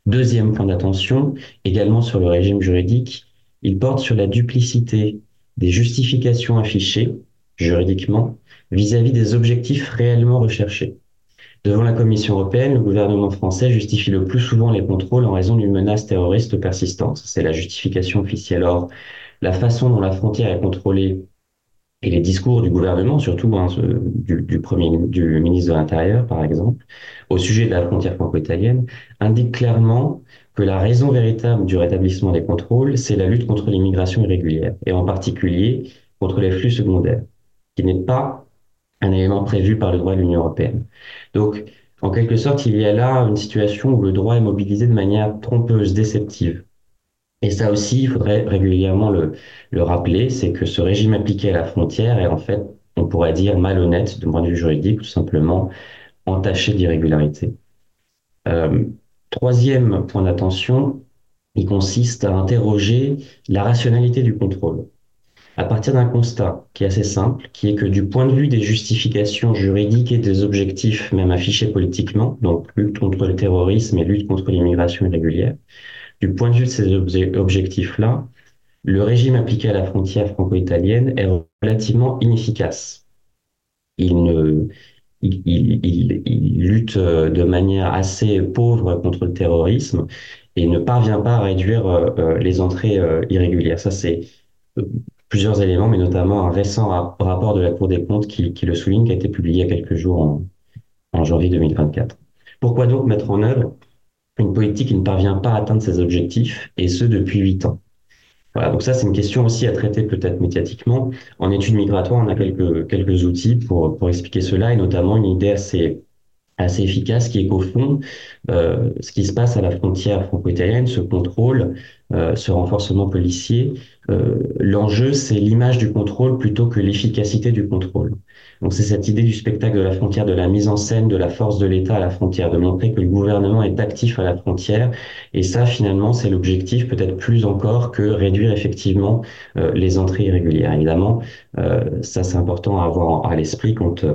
Deuxième point d'attention, également sur le régime juridique, il porte sur la duplicité des justifications affichées juridiquement vis-à-vis -vis des objectifs réellement recherchés. Devant la Commission européenne, le gouvernement français justifie le plus souvent les contrôles en raison d'une menace terroriste persistante. C'est la justification officielle. Or, la façon dont la frontière est contrôlée et les discours du gouvernement, surtout hein, du, premier, du ministre de l'Intérieur, par exemple, au sujet de la frontière franco-italienne, indiquent clairement que la raison véritable du rétablissement des contrôles, c'est la lutte contre l'immigration irrégulière, et en particulier contre les flux secondaires, qui n'est pas un élément prévu par le droit de l'Union européenne. Donc, en quelque sorte, il y a là une situation où le droit est mobilisé de manière trompeuse, déceptive. Et ça aussi, il faudrait régulièrement le, le rappeler, c'est que ce régime appliqué à la frontière est en fait, on pourrait dire, malhonnête de point de vue juridique, tout simplement entaché d'irrégularité. Euh, troisième point d'attention, il consiste à interroger la rationalité du contrôle à partir d'un constat qui est assez simple, qui est que du point de vue des justifications juridiques et des objectifs même affichés politiquement, donc lutte contre le terrorisme et lutte contre l'immigration irrégulière, du point de vue de ces objectifs-là, le régime appliqué à la frontière franco-italienne est relativement inefficace. Il, ne, il, il, il, lutte de manière assez pauvre contre le terrorisme et ne parvient pas à réduire euh, euh, les entrées euh, irrégulières. Ça, c'est plusieurs éléments, mais notamment un récent rapport de la Cour des comptes qui, qui, le souligne, qui a été publié il y a quelques jours en janvier 2024. Pourquoi donc mettre en œuvre une politique qui ne parvient pas à atteindre ses objectifs, et ce depuis huit ans voilà, donc ça, c'est une question aussi à traiter peut-être médiatiquement. En études migratoires, on a quelques, quelques outils pour, pour expliquer cela, et notamment une idée assez, assez efficace qui est qu'au fond, euh, ce qui se passe à la frontière franco-italienne, ce contrôle, euh, ce renforcement policier, euh, l'enjeu, c'est l'image du contrôle plutôt que l'efficacité du contrôle. Donc c'est cette idée du spectacle de la frontière, de la mise en scène de la force de l'État à la frontière, de montrer que le gouvernement est actif à la frontière. Et ça, finalement, c'est l'objectif peut-être plus encore que réduire effectivement euh, les entrées irrégulières. Évidemment, euh, ça c'est important à avoir à l'esprit quand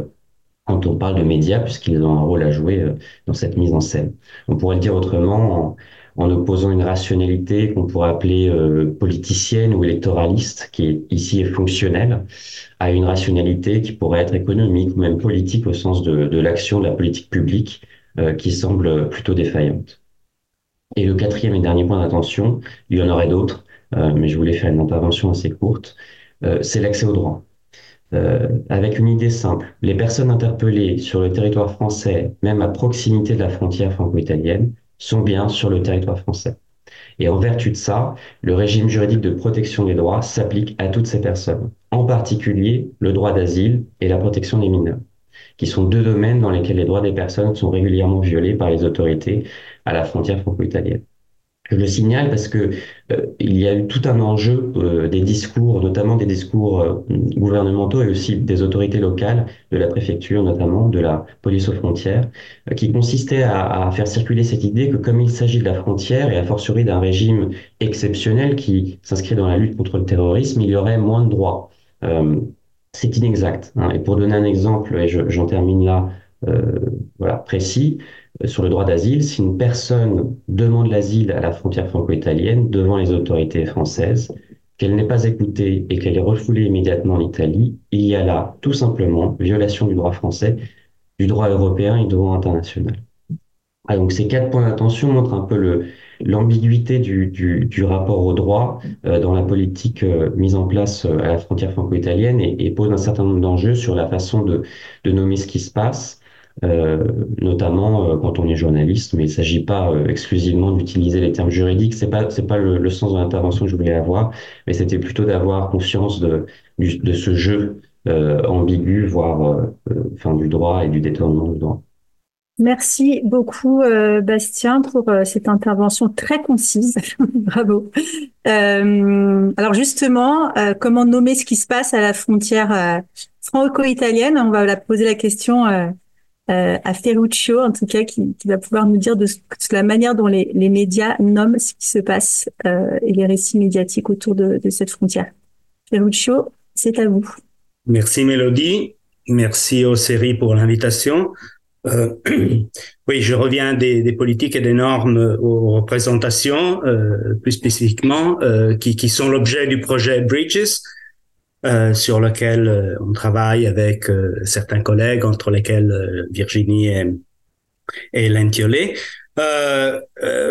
quand on parle de médias, puisqu'ils ont un rôle à jouer dans cette mise en scène. On pourrait le dire autrement, en opposant une rationalité qu'on pourrait appeler euh, politicienne ou électoraliste, qui ici est fonctionnelle, à une rationalité qui pourrait être économique ou même politique au sens de, l'action de la politique publique, euh, qui semble plutôt défaillante. Et le quatrième et dernier point d'attention, il y en aurait d'autres, euh, mais je voulais faire une intervention assez courte, c'est l'accès au droit. Avec une idée simple. Les personnes interpellées sur le territoire français, même à proximité de la frontière franco-italienne, sont bien sur le territoire français. Et en vertu de ça, le régime juridique de protection des droits s'applique à toutes ces personnes, en particulier le droit d'asile et la protection des mineurs, qui sont deux domaines dans lesquels les droits des personnes sont régulièrement violés par les autorités à la frontière franco-italienne. Je le signale parce que euh, il y a eu tout un enjeu euh, des discours, notamment des discours euh, gouvernementaux et aussi des autorités locales, de la préfecture notamment, de la police aux frontières, qui consistait à, à, faire circuler cette idée que comme il s'agit de la frontière et a fortiori d'un régime exceptionnel qui s'inscrit dans la lutte contre le terrorisme, il y aurait moins de droits. c'est inexact. Hein. Et pour donner un exemple, et j'en termine là, voilà, précis, sur le droit d'asile, si une personne demande l'asile à la frontière franco-italienne devant les autorités françaises, qu'elle n'est pas écoutée et qu'elle est refoulée immédiatement en Italie, il y a là tout simplement violation du droit français, du droit européen et du droit international. Ah, donc ces quatre points d'attention montrent un peu l'ambiguïté du, rapport au droit euh, dans la politique euh, mise en place euh, à la frontière franco-italienne et, et, pose un certain nombre d'enjeux sur la façon de, nommer ce qui se passe euh, notamment euh, quand on est journaliste, mais il ne s'agit pas euh, exclusivement d'utiliser les termes juridiques. C'est pas c'est pas le, le, sens de l'intervention que je voulais avoir, mais c'était plutôt d'avoir conscience de de ce jeu ambigu, voire enfin du droit et du détournement du droit. Merci beaucoup, euh, Bastien, pour euh, cette intervention très concise. Bravo. Euh, alors justement, comment nommer ce qui se passe à la frontière franco-italienne? On va la poser la question euh, à Ferruccio, en tout cas, qui, qui, va pouvoir nous dire de, la manière dont les, les, médias nomment ce qui se passe euh, et les récits médiatiques autour de, de cette frontière. Ferruccio, c'est à vous. Merci Mélodie, merci aux séries pour l'invitation. Euh, oui, je reviens des, des, politiques et des normes aux représentations, euh, plus spécifiquement, euh, qui, qui, sont l'objet du projet Bridges, euh, sur lequel euh, on travaille avec euh, certains collègues, entre lesquels Virginie et, et Lentiolé.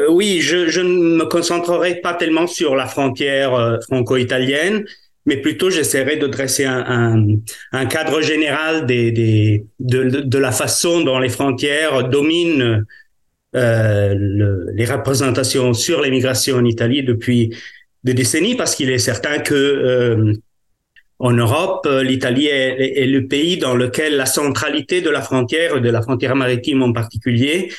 oui, je, je, ne me concentrerai pas tellement sur la frontière franco-italienne, mais plutôt j'essaierai de dresser un, un, un, cadre général des, des, de, de, la façon dont les frontières dominent euh, le, les représentations sur l'immigration en Italie depuis des décennies, parce qu'il est certain que euh, en Europe, euh, l'Italie est, le pays dans lequel la centralité de la frontière, de la frontière maritime en particulier,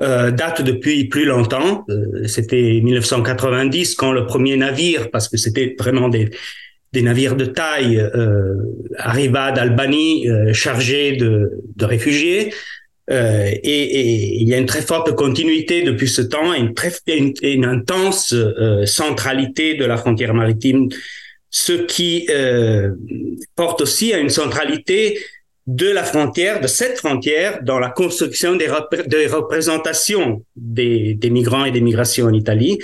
euh, date depuis plus longtemps. Euh, c'était 1990 quand le premier navire, parce que c'était vraiment des, navires de taille, arriva d'Albanie chargé de, réfugiés. Et, il y a une très forte continuité depuis ce temps une, une intense centralité de la frontière maritime ce qui euh, porte aussi à une centralité de la frontière, de cette frontière, dans la construction des, représentations des, des, migrants et des migrations en Italie.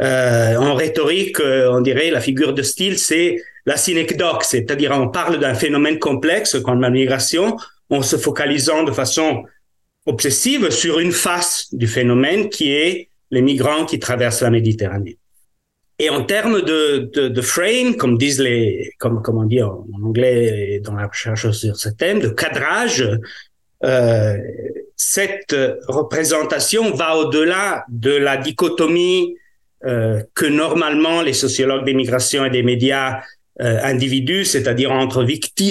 Euh, en rhétorique, euh, on dirait la figure de style, c'est la synecdoque, c'est-à-dire on parle d'un phénomène complexe comme la migration, en se focalisant de façon obsessive sur une face du phénomène qui est les migrants qui traversent la Méditerranée. Et en termes de, de, de, frame, comme disent les, comme, comme on dit en anglais dans la recherche sur ce thème, de cadrage, euh, cette représentation va au-delà de la dichotomie euh, que normalement les sociologues des migrations et des médias euh, individus, c'est-à-dire entre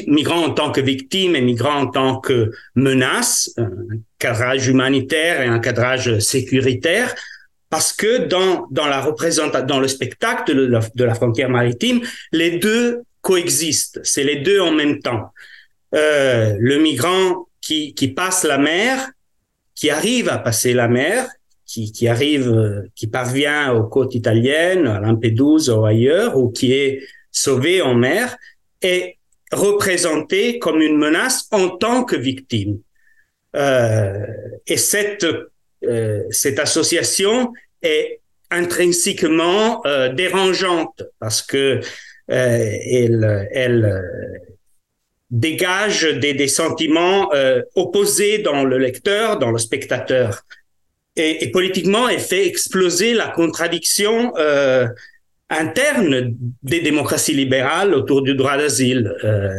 migrants en tant que victimes et migrants en tant que menaces, un cadrage humanitaire et un cadrage sécuritaire, parce que dans, dans la représentation, dans le spectacle de la, frontière maritime, les deux coexistent. C'est les deux en même temps. Euh, le migrant qui, qui passe la mer, qui arrive à passer la mer, qui, qui arrive, euh, qui parvient aux côtes italiennes, à Lampedusa ou ailleurs, ou qui est sauvé en mer, est représenté comme une menace en tant que victime. Euh, et cette, euh, cette association est intrinsèquement dérangeante parce que elle, elle dégage des, sentiments opposés dans le lecteur, dans le spectateur. Et, politiquement, elle fait exploser la contradiction euh, interne des démocraties libérales autour du droit d'asile. Euh,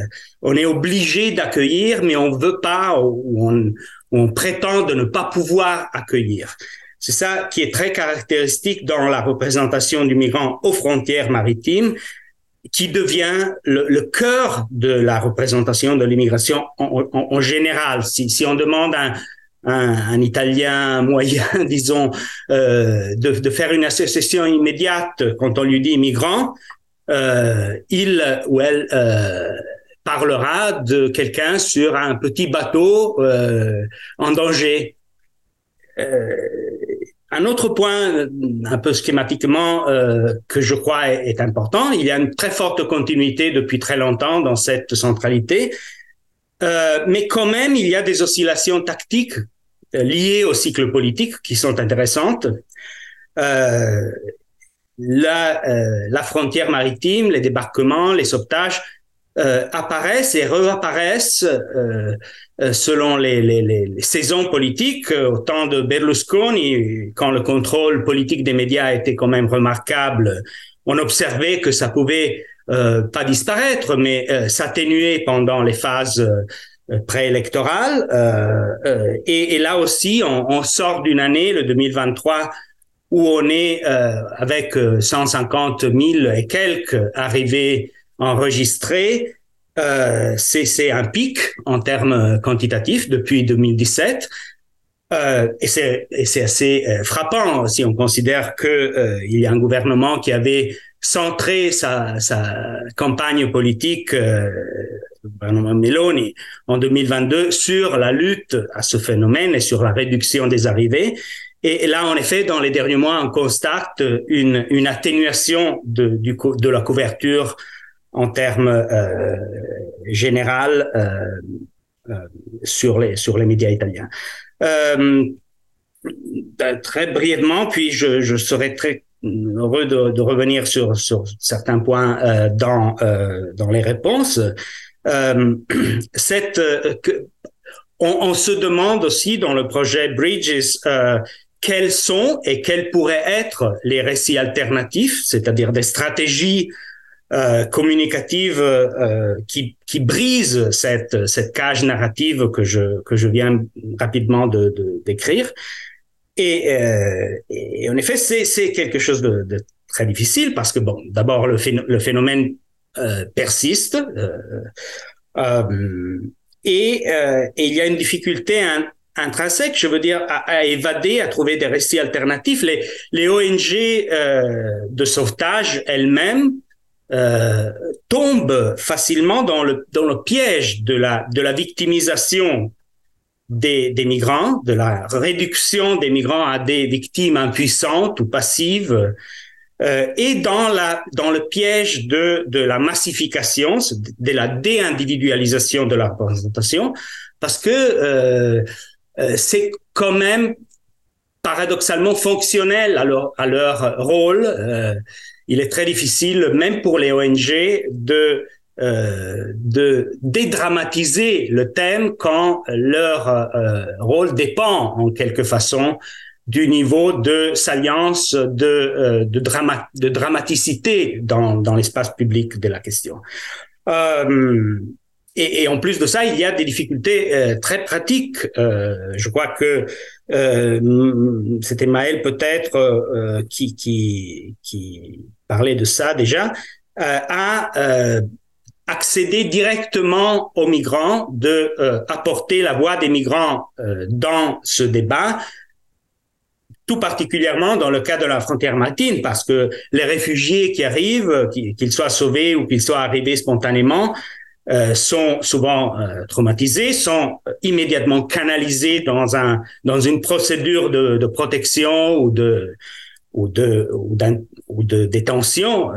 on est obligé d'accueillir, mais on veut pas on, prétend de ne pas pouvoir accueillir. C'est ça qui est très caractéristique dans la représentation du migrant aux frontières maritimes, qui devient le, cœur de la représentation de l'immigration en, général. Si, on demande un, un, Italien moyen, disons, euh, de, de, faire une association immédiate quand on lui dit migrant, euh, il ou elle euh, parlera de quelqu'un sur un petit bateau euh, en danger. Euh, un autre point, un peu schématiquement, que je crois est, important, il y a une très forte continuité depuis très longtemps dans cette centralité, euh, mais quand même, il y a des oscillations tactiques liées au cycle politique qui sont intéressantes. Euh, euh, la frontière maritime, les débarquements, les sauvetages euh, apparaissent et réapparaissent euh, euh, selon les, les, les, saisons politiques. Au temps de Berlusconi, quand le contrôle politique des médias était quand même remarquable, on observait que ça pouvait pas disparaître, mais s'atténuer pendant les phases euh, préélectorale. Euh, euh, et, et, là aussi, on, on sort d'une année, le 2023, où on est euh, avec 150 000 et quelques arrivées enregistrées. Euh, c'est un pic en termes quantitatifs depuis 2017. Euh, et c'est assez frappant si on considère que il y a un gouvernement qui avait centré sa, campagne politique le gouvernement Meloni en 2022 sur la lutte à ce phénomène et sur la réduction des arrivées. Et là, en effet, dans les derniers mois, on constate une, atténuation de la couverture en termes euh, général euh, euh, sur, les, sur les médias italiens. Euh, très brièvement, puis je, je serai très heureux de, revenir sur, sur certains points dans, dans les réponses. Cette, on, on, se demande aussi dans le projet Bridges quels sont et quels pourraient être les récits alternatifs, c'est-à-dire des stratégies euh, communicatives euh, qui, qui brisent cette, cette cage narrative que je, que je viens rapidement de, décrire. Et, euh, et, en effet, c'est quelque chose de, très difficile parce que, bon, d'abord, le, phénomène persiste. Et, et, il y a une difficulté intrinsèque, je veux dire, à, à, évader, à trouver des récits alternatifs. Les, les ONG de sauvetage elles-mêmes euh, tombent facilement dans le, piège de la, de la victimisation des, migrants, de la réduction des migrants à des victimes impuissantes ou passives, euh, et dans, la, dans le piège de, de la massification, de la déindividualisation de la représentation, parce que euh, c'est quand même paradoxalement fonctionnel à leur, à leur rôle. Il est très difficile, même pour les ONG, de euh, de dédramatiser le thème quand leur euh, rôle dépend en quelque façon du niveau de salience, de, euh, de, drama, de dramaticité dans, dans l'espace public de la question. Et, et, en plus de ça, il y a des difficultés euh, très pratiques. Euh, je crois que euh, c'était Maël peut-être qui, qui, qui parlait de ça déjà, à accéder directement aux migrants, de apporter la voix des migrants dans ce débat tout particulièrement dans le cas de la frontière maritime, parce que les réfugiés qui arrivent, qu'ils soient sauvés ou qu'ils soient arrivés spontanément, euh, sont souvent euh, traumatisés, sont immédiatement canalisés dans un dans une procédure de, de protection ou de ou de ou ou de détention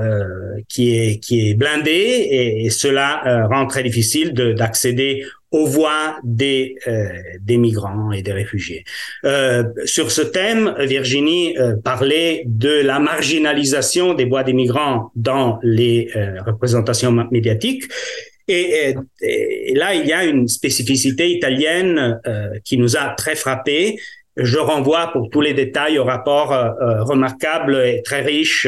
qui est qui est blindé et, cela rend très difficile d'accéder aux voix des, euh, des migrants et des réfugiés. Euh, sur ce thème, Virginie euh, parlait de la marginalisation des voix des migrants dans les euh, représentations médiatiques. Et, là, il y a une spécificité italienne euh, qui nous a très frappés. Je renvoie pour tous les détails au rapport remarquable et très riche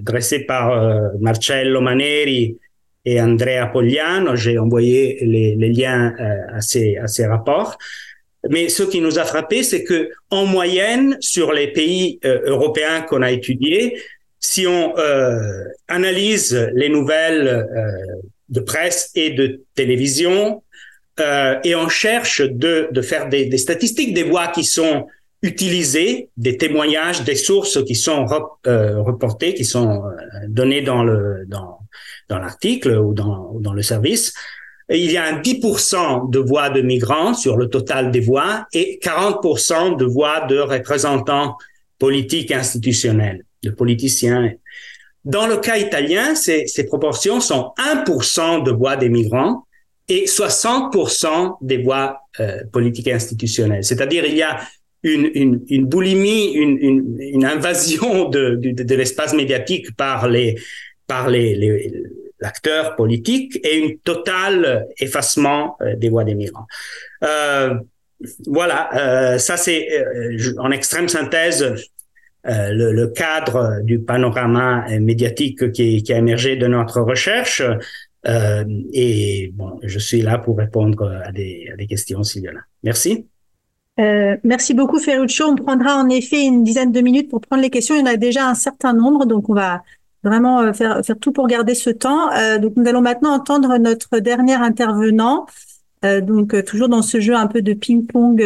dressé par Marcello Maneri et Andrea Pogliano. J'ai envoyé les, liens euh, à, ces, à ces rapports. Mais ce qui nous a frappé, c'est que en moyenne, sur les pays euh, européens qu'on a étudiés, si on euh, analyse les nouvelles euh, de presse et de télévision euh, et on cherche de, de faire des, statistiques des voix qui sont utilisées, des témoignages, des sources qui sont reportées, qui sont données dans le dans dans l'article ou dans, dans le service, il y a un 10% de voix de migrants sur le total des voix et 40% de voix de représentants politiques institutionnels, de politiciens. Dans le cas italien, ces, proportions sont 1% de voix des migrants et 60% des voix euh, politiques et institutionnelles. C'est-à-dire il y a une, boulimie, une, invasion de, l'espace médiatique par les, l'acteur politique et une totale effacement euh, des voix des migrants. Euh, voilà, ça c'est en extrême synthèse euh, le, cadre du panorama médiatique qui, a émergé de notre recherche. et bon, je suis là pour répondre à des, questions s'il y en a. Merci. Euh, merci beaucoup Ferruccio. On prendra en effet une dizaine de minutes pour prendre les questions. Il y en a déjà un certain nombre, donc on va vraiment euh, faire, tout pour garder ce temps. Euh, donc nous allons maintenant entendre notre dernier intervenant. Euh, donc euh, toujours dans ce jeu un peu de ping-pong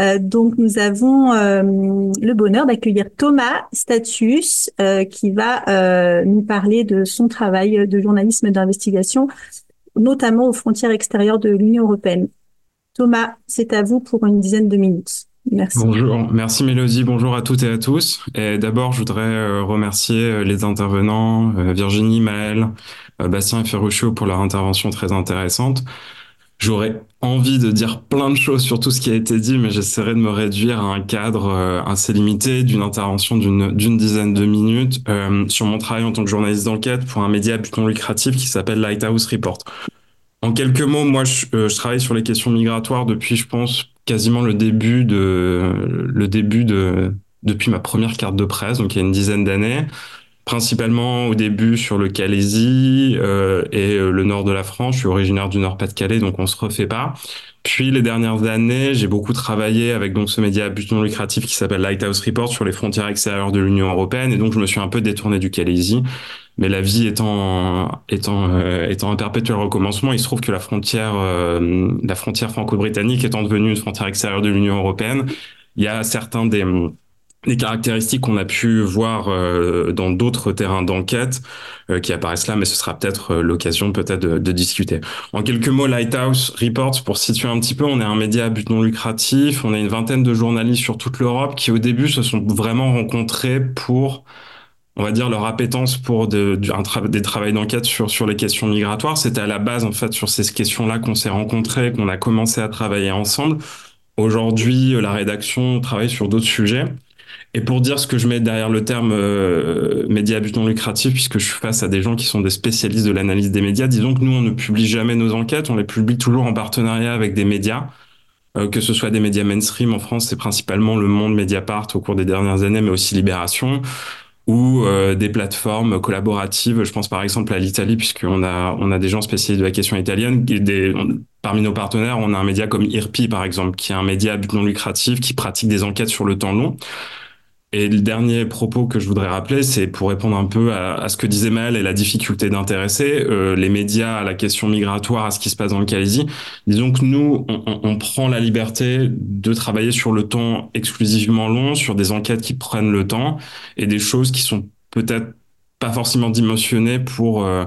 euh, donc nous avons le bonheur d'accueillir Thomas Status qui va nous parler de son travail de journalisme d'investigation, notamment aux frontières extérieures de l'Union européenne. Thomas, c'est à vous pour une dizaine de minutes. Merci. Bonjour, merci Mélodie, bonjour à toutes et à tous. Et d'abord, je voudrais euh, remercier euh, les intervenants, euh, Virginie, Maël, Bastien et Ferruccio pour leur intervention très intéressante. J'aurais envie de dire plein de choses sur tout ce qui a été dit, mais j'essaierai de me réduire à un cadre assez limité d'une intervention d'une dizaine de minutes euh, sur mon travail en tant que journaliste d'enquête pour un média à but non lucratif qui s'appelle Lighthouse Report. En quelques mots, moi, je, je, travaille sur les questions migratoires depuis, je pense, quasiment le début de le début de depuis ma première carte de presse, donc il y a une dizaine d'années, principalement au début sur le Calaisie euh, et euh, le nord de la France. Je suis originaire du Nord-Pas-de-Calais, donc on se refait pas. Puis les dernières années, j'ai beaucoup travaillé avec donc ce média à but non lucratif qui s'appelle Lighthouse Report sur les frontières extérieures de l'Union européenne, et donc je me suis un peu détourné du Calaisie mais la vie étant étant euh, étant un perpétuel recommencement, il se trouve que la frontière euh, la frontière franco-britannique étant devenue une frontière extérieure de l'Union européenne, il y a certains des des caractéristiques qu'on a pu voir euh, dans d'autres terrains d'enquête euh, qui apparaissent là, mais ce sera peut-être euh, l'occasion peut-être de, de, discuter. En quelques mots, Lighthouse Reports, pour situer un petit peu, on est un média à but non lucratif, on a une vingtaine de journalistes sur toute l'Europe qui au début se sont vraiment rencontrés pour on va dire leur appétence pour de, tra des travaux d'enquête sur sur les questions migratoires. C'était à la base en fait sur ces questions-là qu'on s'est rencontrés, qu'on a commencé à travailler ensemble. Aujourd'hui, la rédaction travaille sur d'autres sujets. Et pour dire ce que je mets derrière le terme euh, média à but non lucratif, puisque je suis face à des gens qui sont des spécialistes de l'analyse des médias, disons que nous, on ne publie jamais nos enquêtes, on les publie toujours en partenariat avec des médias, euh, que ce soit des médias mainstream en France, c'est principalement Le Monde, Mediapart au cours des dernières années, mais aussi Libération, ou euh, des plateformes collaboratives. Je pense par exemple à l'Italie, puisqu'on a, on a des gens spécialisés de la question italienne. Des, parmi nos partenaires, on a un média comme IRPI, par exemple, qui est un média à but non lucratif, qui pratique des enquêtes sur le temps long. Et le dernier propos que je voudrais rappeler, c'est pour répondre un peu à, ce que disait Mel et la difficulté d'intéresser euh, les médias à la question migratoire, à ce qui se passe dans le Calaisie. Disons que nous, on, on, prend la liberté de travailler sur le temps exclusivement long, sur des enquêtes qui prennent le temps et des choses qui sont peut-être pas forcément dimensionnées pour euh,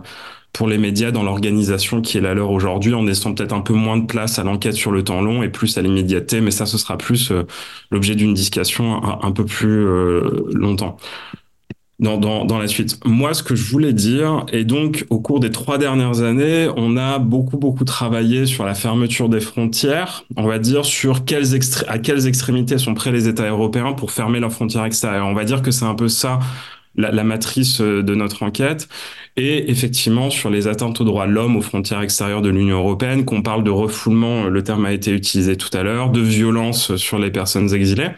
pour les médias dans l'organisation qui est la leur aujourd'hui, en laissant peut-être un peu moins de place à l'enquête sur le temps long et plus à l'immédiateté, mais ça, ce sera plus l'objet d'une discussion un, peu plus longtemps dans, dans, dans, la suite. Moi, ce que je voulais dire, et donc au cours des trois dernières années, on a beaucoup, beaucoup travaillé sur la fermeture des frontières, on va dire sur quelles à quelles extrémités sont prêts les États européens pour fermer leurs frontières extérieures. On va dire que c'est un peu ça la, matrice euh, de notre enquête. Et effectivement, sur les atteintes aux droits de l'homme aux frontières extérieures de l'Union européenne, qu'on parle de refoulement, le terme a été utilisé tout à l'heure, de violence sur les personnes exilées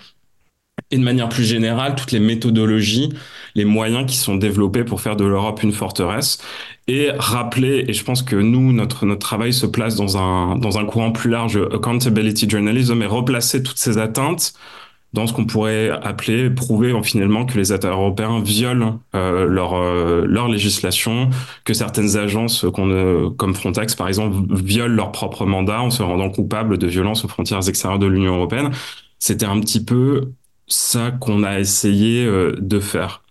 et de manière plus générale, toutes les méthodologies, les moyens qui sont développés pour faire de l'Europe une forteresse et rappeler, et je pense que nous, notre, notre travail se place dans un, dans un courant plus large, accountability journalism, et replacer toutes ces atteintes dans ce qu'on pourrait appeler, prouver finalement que les États européens violent euh, leur, euh, leur législation, que certaines agences qu'on, comme Frontex par exemple violent leur propre mandat en se rendant coupables de violences aux frontières extérieures de l'Union européenne. C'était un petit peu ça qu'on a essayé euh, de faire.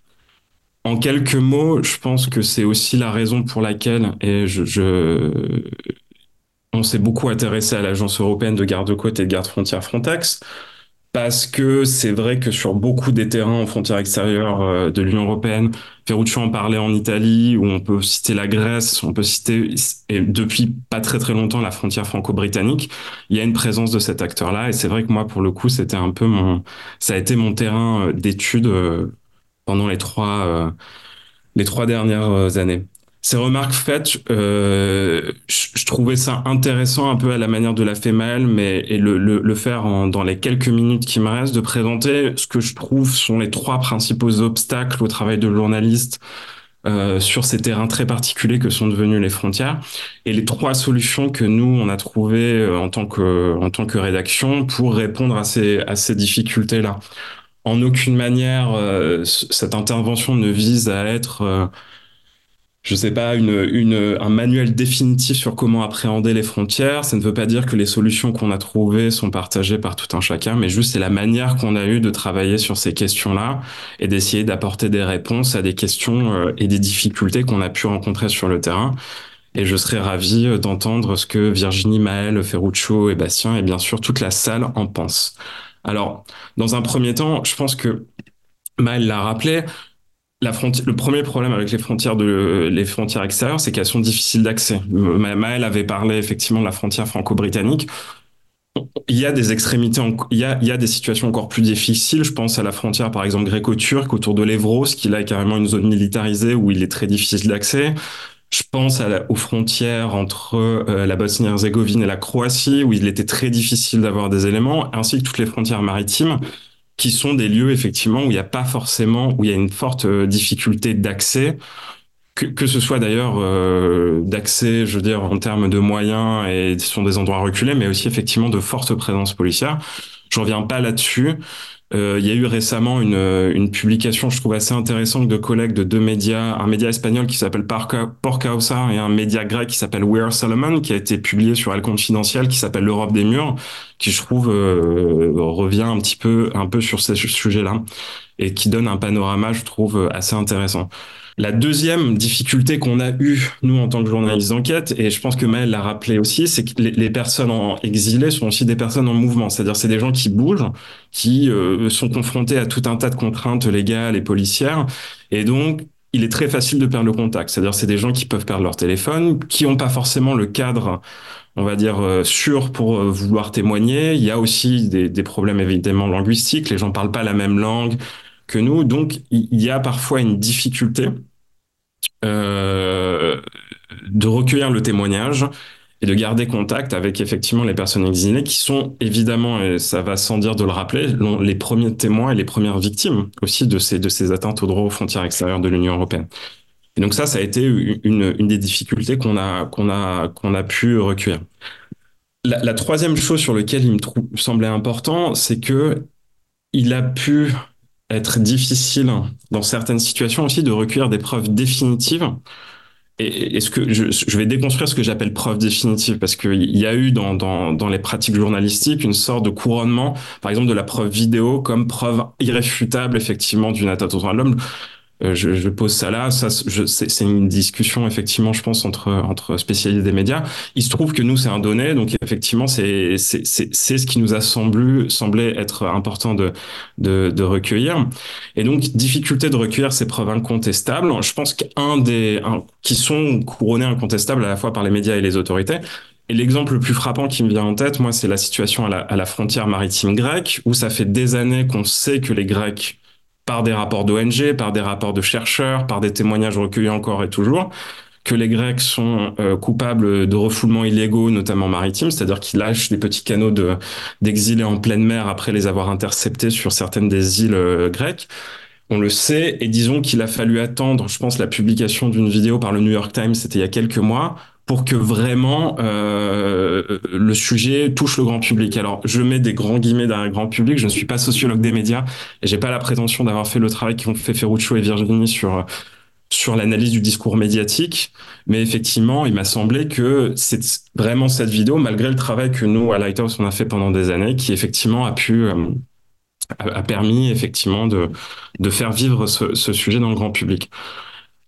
En quelques mots, je pense que c'est aussi la raison pour laquelle, et je, on s'est beaucoup intéressé à l'Agence européenne de garde-côte et de garde-frontière Frontex, parce que c'est vrai que sur beaucoup des terrains en frontières extérieures euh, de l'Union européenne, Ferruccio en parlait en Italie, où on peut citer la Grèce, on peut citer, et depuis pas très très longtemps, la frontière franco-britannique, il y a une présence de cet acteur-là, et c'est vrai que moi, pour le coup, c'était un peu mon, ça a été mon terrain euh, d'étude euh, pendant les trois, les trois dernières années ces remarques faites, euh, je, trouvais ça intéressant un peu à la manière de la fait mal, mais et le, le, le faire en, dans les quelques minutes qui me restent, de présenter ce que je trouve sont les trois principaux obstacles au travail de journaliste euh, sur ces terrains très particuliers que sont devenus les frontières et les trois solutions que nous on a trouvées euh, en tant que en tant que rédaction pour répondre à ces à ces difficultés là. En aucune manière, euh, cette intervention ne vise à être euh, je sais pas, une, une, un manuel définitif sur comment appréhender les frontières. Ça ne veut pas dire que les solutions qu'on a trouvées sont partagées par tout un chacun, mais juste c'est la manière qu'on a eu de travailler sur ces questions-là et d'essayer d'apporter des réponses à des questions euh, et des difficultés qu'on a pu rencontrer sur le terrain. Et je serais ravi euh, d'entendre ce que Virginie, Maël, Ferruccio et Bastien et bien sûr toute la salle en pensent. Alors, dans un premier temps, je pense que Maël l'a rappelé, le premier problème avec les frontières les frontières extérieures, c'est qu'elles sont difficiles d'accès. Maëlle avait parlé effectivement de la frontière franco-britannique. Il y a des extrémités, il, y a, des situations encore plus difficiles. Je pense à la frontière, par exemple, gréco-turque autour de l'Evros, qui là est carrément une zone militarisée où il est très difficile d'accès. Je pense aux frontières entre euh, la Bosnie-Herzégovine et la Croatie, où il était très difficile d'avoir des éléments, ainsi que toutes les frontières maritimes qui sont des lieux effectivement où il n'y a pas forcément, où il y a une forte euh, difficulté d'accès, que, que, ce soit d'ailleurs euh, d'accès, je veux dire, en termes de moyens et ce sont des endroits reculés, mais aussi effectivement de forte présence policière. Je reviens pas là-dessus. Euh, il y a eu récemment une, une, publication, je trouve assez intéressante, de collègues de deux médias, un média espagnol qui s'appelle Porcausa et un média grec qui s'appelle We Are Solomon, qui a été publié sur El Confidentiel, qui s'appelle L'Europe des murs, qui je trouve euh, revient un petit peu, un peu sur ces sujets-là et qui donne un panorama, je trouve, assez intéressant. La deuxième difficulté qu'on a eue, nous, en tant que journalistes d'enquête, et je pense que Maël l'a rappelé aussi, c'est que les, personnes en exilées sont aussi des personnes en mouvement. C'est-à-dire, c'est des gens qui bougent, qui euh, sont confrontés à tout un tas de contraintes légales et policières. Et donc, il est très facile de perdre le contact. C'est-à-dire, c'est des gens qui peuvent perdre leur téléphone, qui n'ont pas forcément le cadre on va dire, euh, sûr pour euh, vouloir témoigner. Il y a aussi des, des, problèmes évidemment linguistiques. Les gens parlent pas la même langue que nous. Donc, il y a parfois une difficulté euh, de recueillir le témoignage et de garder contact avec effectivement les personnes exilées qui sont évidemment, et ça va sans dire de le rappeler, les premiers témoins et les premières victimes aussi de ces, de ces atteintes aux droits aux frontières extérieures de l'Union européenne. Et donc ça, ça a été une, une des difficultés qu'on a, qu'on a, qu'on a pu recueillir. La, la, troisième chose sur laquelle il me semblait important, c'est que il a pu être difficile dans certaines situations aussi de recueillir des preuves définitives. Et est-ce que je, je, vais déconstruire ce que j'appelle preuve définitive parce qu'il y a eu dans, dans, dans, les pratiques journalistiques une sorte de couronnement, par exemple de la preuve vidéo comme preuve irréfutable effectivement d'une atteinte aux droits de l'homme. Euh, je, je, pose ça là. Ça, c'est une discussion effectivement, je pense, entre entre spécialistes des médias. Il se trouve que nous, c'est un donné, donc effectivement, c'est c'est ce qui nous a semblé semblé être important de de, de recueillir. Et donc, difficulté de recueillir ces preuves incontestables. Je pense qu'un des un, qui sont couronnés incontestables à la fois par les médias et les autorités. Et l'exemple le plus frappant qui me vient en tête, moi, c'est la situation à la, à la frontière maritime grecque, où ça fait des années qu'on sait que les Grecs par des rapports d'ONG, par des rapports de chercheurs, par des témoignages recueillis encore et toujours, que les Grecs sont euh, coupables de refoulements illégaux, notamment maritimes, c'est-à-dire qu'ils lâchent des petits canaux de, d'exilés en pleine mer après les avoir interceptés sur certaines des îles euh, grecques. On le sait, et disons qu'il a fallu attendre, je pense, la publication d'une vidéo par le New York Times, c'était il y a quelques mois, pour que vraiment euh, le sujet touche le grand public. Alors, je mets des grands guillemets derrière le grand public. Je ne suis pas sociologue des médias et j'ai pas la prétention d'avoir fait le travail qu'ont fait Ferruccio et Virginie sur sur l'analyse du discours médiatique. Mais effectivement, il m'a semblé que c'est vraiment cette vidéo, malgré le travail que nous à Lighthouse on a fait pendant des années, qui effectivement a pu euh, a permis effectivement de de faire vivre ce, ce sujet dans le grand public.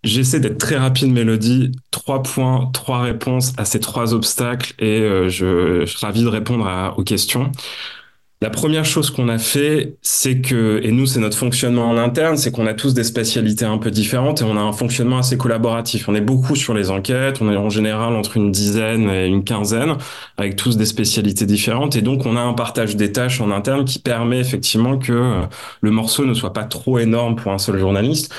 J'essaie d'être très rapide, Mélodie. Trois points, trois réponses à ces trois obstacles et euh, je, je, suis ravi de répondre aux questions. La première chose qu'on a fait, c'est que, et nous, c'est notre fonctionnement en interne, c'est qu'on a tous des spécialités un peu différentes et on a un fonctionnement assez collaboratif. On est beaucoup sur les enquêtes, on est en général entre une dizaine et une quinzaine, avec tous des spécialités différentes. Et donc, on a un partage des tâches en interne qui permet effectivement que le morceau ne soit pas trop énorme pour un seul journaliste.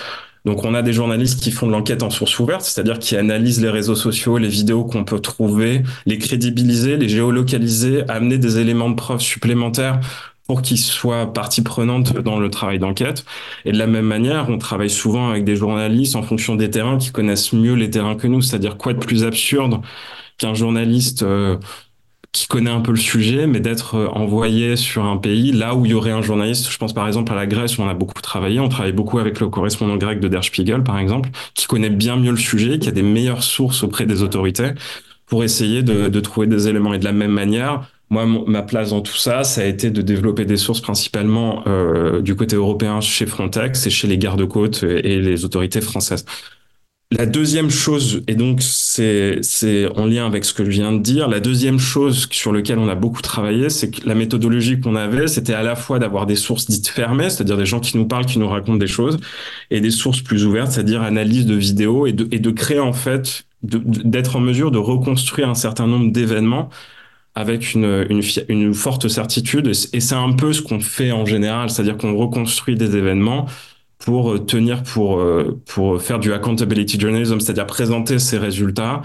Donc on a des journalistes qui font de l'enquête en source ouverte, c'est-à-dire qui analysent les réseaux sociaux, les vidéos qu'on peut trouver, les crédibiliser, les géolocaliser, amener des éléments de preuve supplémentaires pour qu'ils soient partie prenante dans le travail d'enquête. Et de la même manière, on travaille souvent avec des journalistes en fonction des terrains qui connaissent mieux les terrains que nous, c'est-à-dire quoi de plus absurde qu'un journaliste euh, qui connaît un peu le sujet, mais d'être euh, envoyé sur un pays là où il y aurait un journaliste. Je pense par exemple à la Grèce où on a beaucoup travaillé. On travaille beaucoup avec le correspondant grec de Der Spiegel, par exemple, qui connaît bien mieux le sujet, qui a des meilleures sources auprès des autorités pour essayer de, de trouver des éléments. Et de la même manière, moi, ma place dans tout ça, ça a été de développer des sources principalement euh, du côté européen chez Frontex et chez les gardes-côtes et les autorités françaises. La deuxième chose, et donc c'est en lien avec ce que je viens de dire, la deuxième chose sur laquelle on a beaucoup travaillé, c'est que la méthodologie qu'on avait, c'était à la fois d'avoir des sources dites fermées, c'est-à-dire des gens qui nous parlent, qui nous racontent des choses, et des sources plus ouvertes, c'est-à-dire analyse de vidéos, et de, et de créer en fait, d'être en mesure de reconstruire un certain nombre d'événements avec une, une forte certitude, et c'est un peu ce qu'on fait en général, c'est-à-dire qu'on reconstruit des événements pour euh, tenir pour euh, pour faire du accountability journalism, c'est-à-dire présenter ces résultats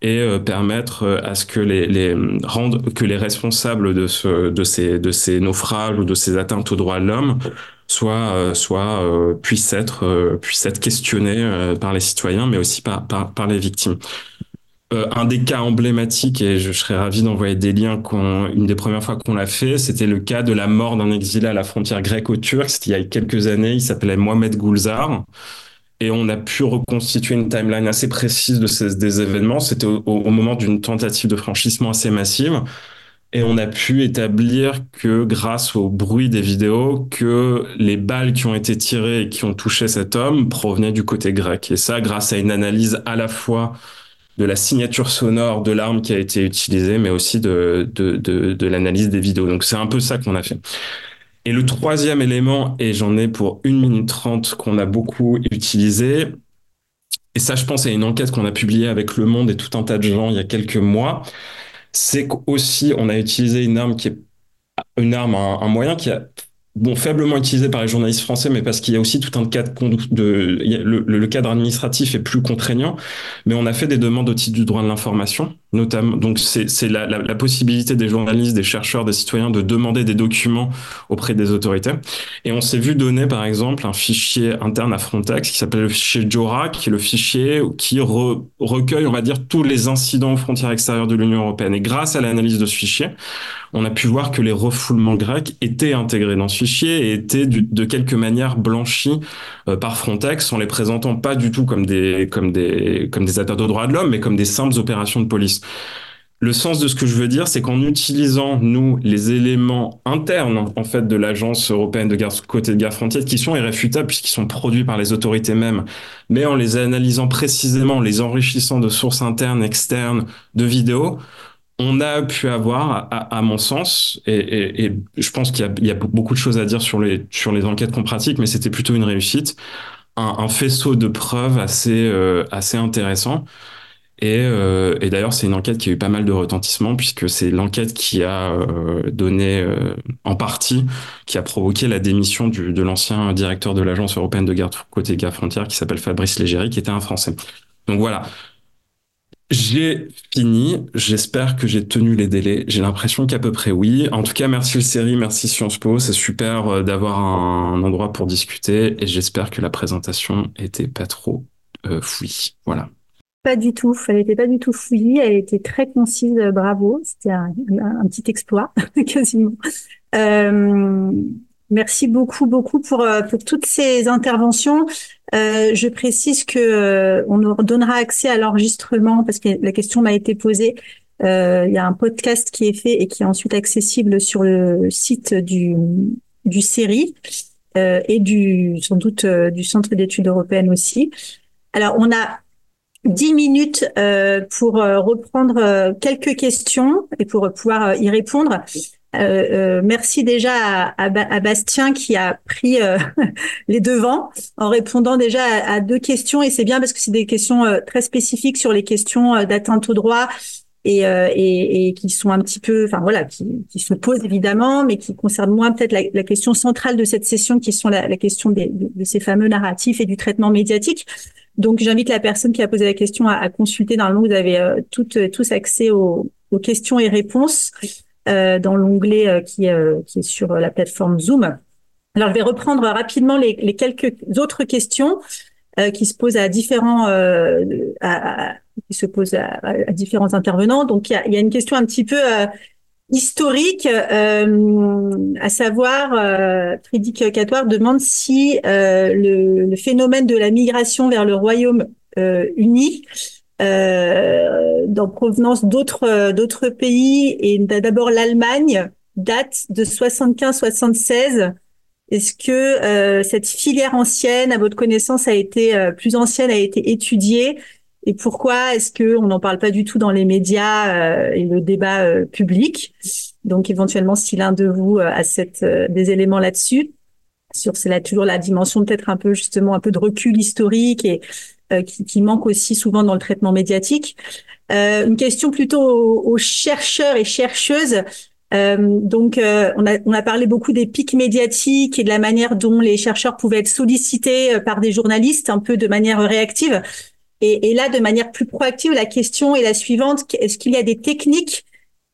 et euh, permettre à ce que les, les rendre que les responsables de ce de ces de ces naufrages ou de ces atteintes aux droits de l'homme soient soient puissent être puissent être questionnés par les citoyens mais aussi par par, par les victimes. Euh, un des cas emblématiques, et je, serais ravi d'envoyer des liens, une des premières fois qu'on l'a fait, c'était le cas de la mort d'un exilé à la frontière gréco-turque. C'était il y a quelques années, il s'appelait Mohamed Goulzar. Et on a pu reconstituer une timeline assez précise de ces, des événements. C'était au, au, moment d'une tentative de franchissement assez massive. Et on a pu établir que grâce au bruit des vidéos, que les balles qui ont été tirées et qui ont touché cet homme provenaient du côté grec. Et ça, grâce à une analyse à la fois de la signature sonore de l'arme qui a été utilisée, mais aussi de, de, de, l'analyse des vidéos. Donc c'est un peu ça qu'on a fait. Et le troisième élément, et j'en ai pour une minute trente qu'on a beaucoup utilisé, et ça je pense à une enquête qu'on a publiée avec Le Monde et tout un tas de gens il y a quelques mois, c'est qu'aussi on a utilisé une arme qui est une arme, un moyen qui a bon, faiblement utilisé par les journalistes français, mais parce qu'il y a aussi tout un cadre de, le, le, cadre administratif est plus contraignant. Mais on a fait des demandes au titre du droit de l'information, notamment. Donc, c'est la, la, la, possibilité des journalistes, des chercheurs, des citoyens de demander des documents auprès des autorités. Et on s'est vu donner, par exemple, un fichier interne à Frontex qui s'appelle le fichier JORA, qui est le fichier qui re, recueille, on va dire, tous les incidents aux frontières extérieures de l'Union européenne. Et grâce à l'analyse de ce fichier, on a pu voir que les refoulements grecs étaient intégrés dans ce fichier et étaient de quelque manière blanchis euh, par Frontex en les présentant pas du tout comme des comme des comme des atteintes aux droits de l'homme, mais comme des simples opérations de police. Le sens de ce que je veux dire, c'est qu'en utilisant, nous, les éléments internes, en fait, de l'Agence européenne de garde côté de garde frontière, qui sont irréfutables puisqu'ils sont produits par les autorités mêmes, mais en les analysant précisément, les enrichissant de sources internes, externes, de vidéos, on a pu avoir, à, mon sens, et, je pense qu'il y, a beaucoup de choses à dire sur les, enquêtes qu'on pratique, mais c'était plutôt une réussite, un, faisceau de preuves assez, euh, assez intéressant. Euh, et, d'ailleurs, c'est une enquête qui a eu pas mal de retentissement puisque c'est l'enquête qui a euh, donné en partie, qui a provoqué la démission de l'ancien directeur de l'agence européenne de garde côté garde frontière qui s'appelle Fabrice Légéry, qui était un Français. Donc voilà, j'ai fini. J'espère que j'ai tenu les délais. J'ai l'impression qu'à peu près oui. En tout cas, merci le série, merci Sciences Po. C'est super euh, d'avoir un, endroit pour discuter et j'espère que la présentation était pas trop euh, fouillie. Voilà. Pas du tout. Elle n'était pas du tout fouillie. Elle était très concise. Bravo. C'était un, petit exploit, quasiment. Euh, Merci beaucoup, beaucoup pour, euh, pour toutes ces interventions. Euh, je précise que euh, on nous donnera accès à l'enregistrement parce que la question m'a été posée. Euh, il y a un podcast qui est fait et qui est ensuite accessible sur le site du, du CERI et du sans doute du Centre d'études européennes aussi. Alors, on a dix minutes pour reprendre quelques questions et pour pouvoir y répondre. Euh, euh, merci déjà à, à, Bastien qui a pris euh, les devants en répondant déjà à, deux questions et c'est bien parce que c'est des questions très spécifiques sur les questions d'atteinte au droit et, et, et, qui sont un petit peu, enfin voilà, qui, qui, se posent évidemment, mais qui concernent moins peut-être la, la, question centrale de cette session, qui sont la, la question des, de, ces fameux narratifs et du traitement médiatique. Donc j'invite la personne qui a posé la question à, à consulter. Normalement, vous avez toutes, tous accès aux, aux questions et réponses. Euh, dans l'onglet euh, qui, euh, qui, est sur la plateforme Zoom. Alors, je vais reprendre rapidement les, les quelques autres questions qui se posent à différents à, qui se posent à, différents intervenants. Donc, il y a, y a, une question un petit peu historique, à savoir, euh, Frédéric demande si le, le, phénomène de la migration vers le Royaume uni euh, dans provenance d'autres euh, d'autres pays et d'abord l'Allemagne date de 75-76. Est-ce que euh, cette filière ancienne, à votre connaissance, a été euh, plus ancienne, a été étudiée? Et pourquoi est-ce que on n'en parle pas du tout dans les médias et le débat public? Donc éventuellement, si l'un de vous a cette, des éléments là-dessus, sur c'est là toujours la dimension peut-être un peu justement un peu de recul historique et euh, qui, manque aussi souvent dans le traitement médiatique. Euh, une question plutôt aux, chercheurs et chercheuses. Euh, donc, euh, on, a, on a parlé beaucoup des pics médiatiques et de la manière dont les chercheurs pouvaient être sollicités euh, par des journalistes un peu de manière réactive. Et, et là, de manière plus proactive, la question est la suivante est-ce qu'il y a des techniques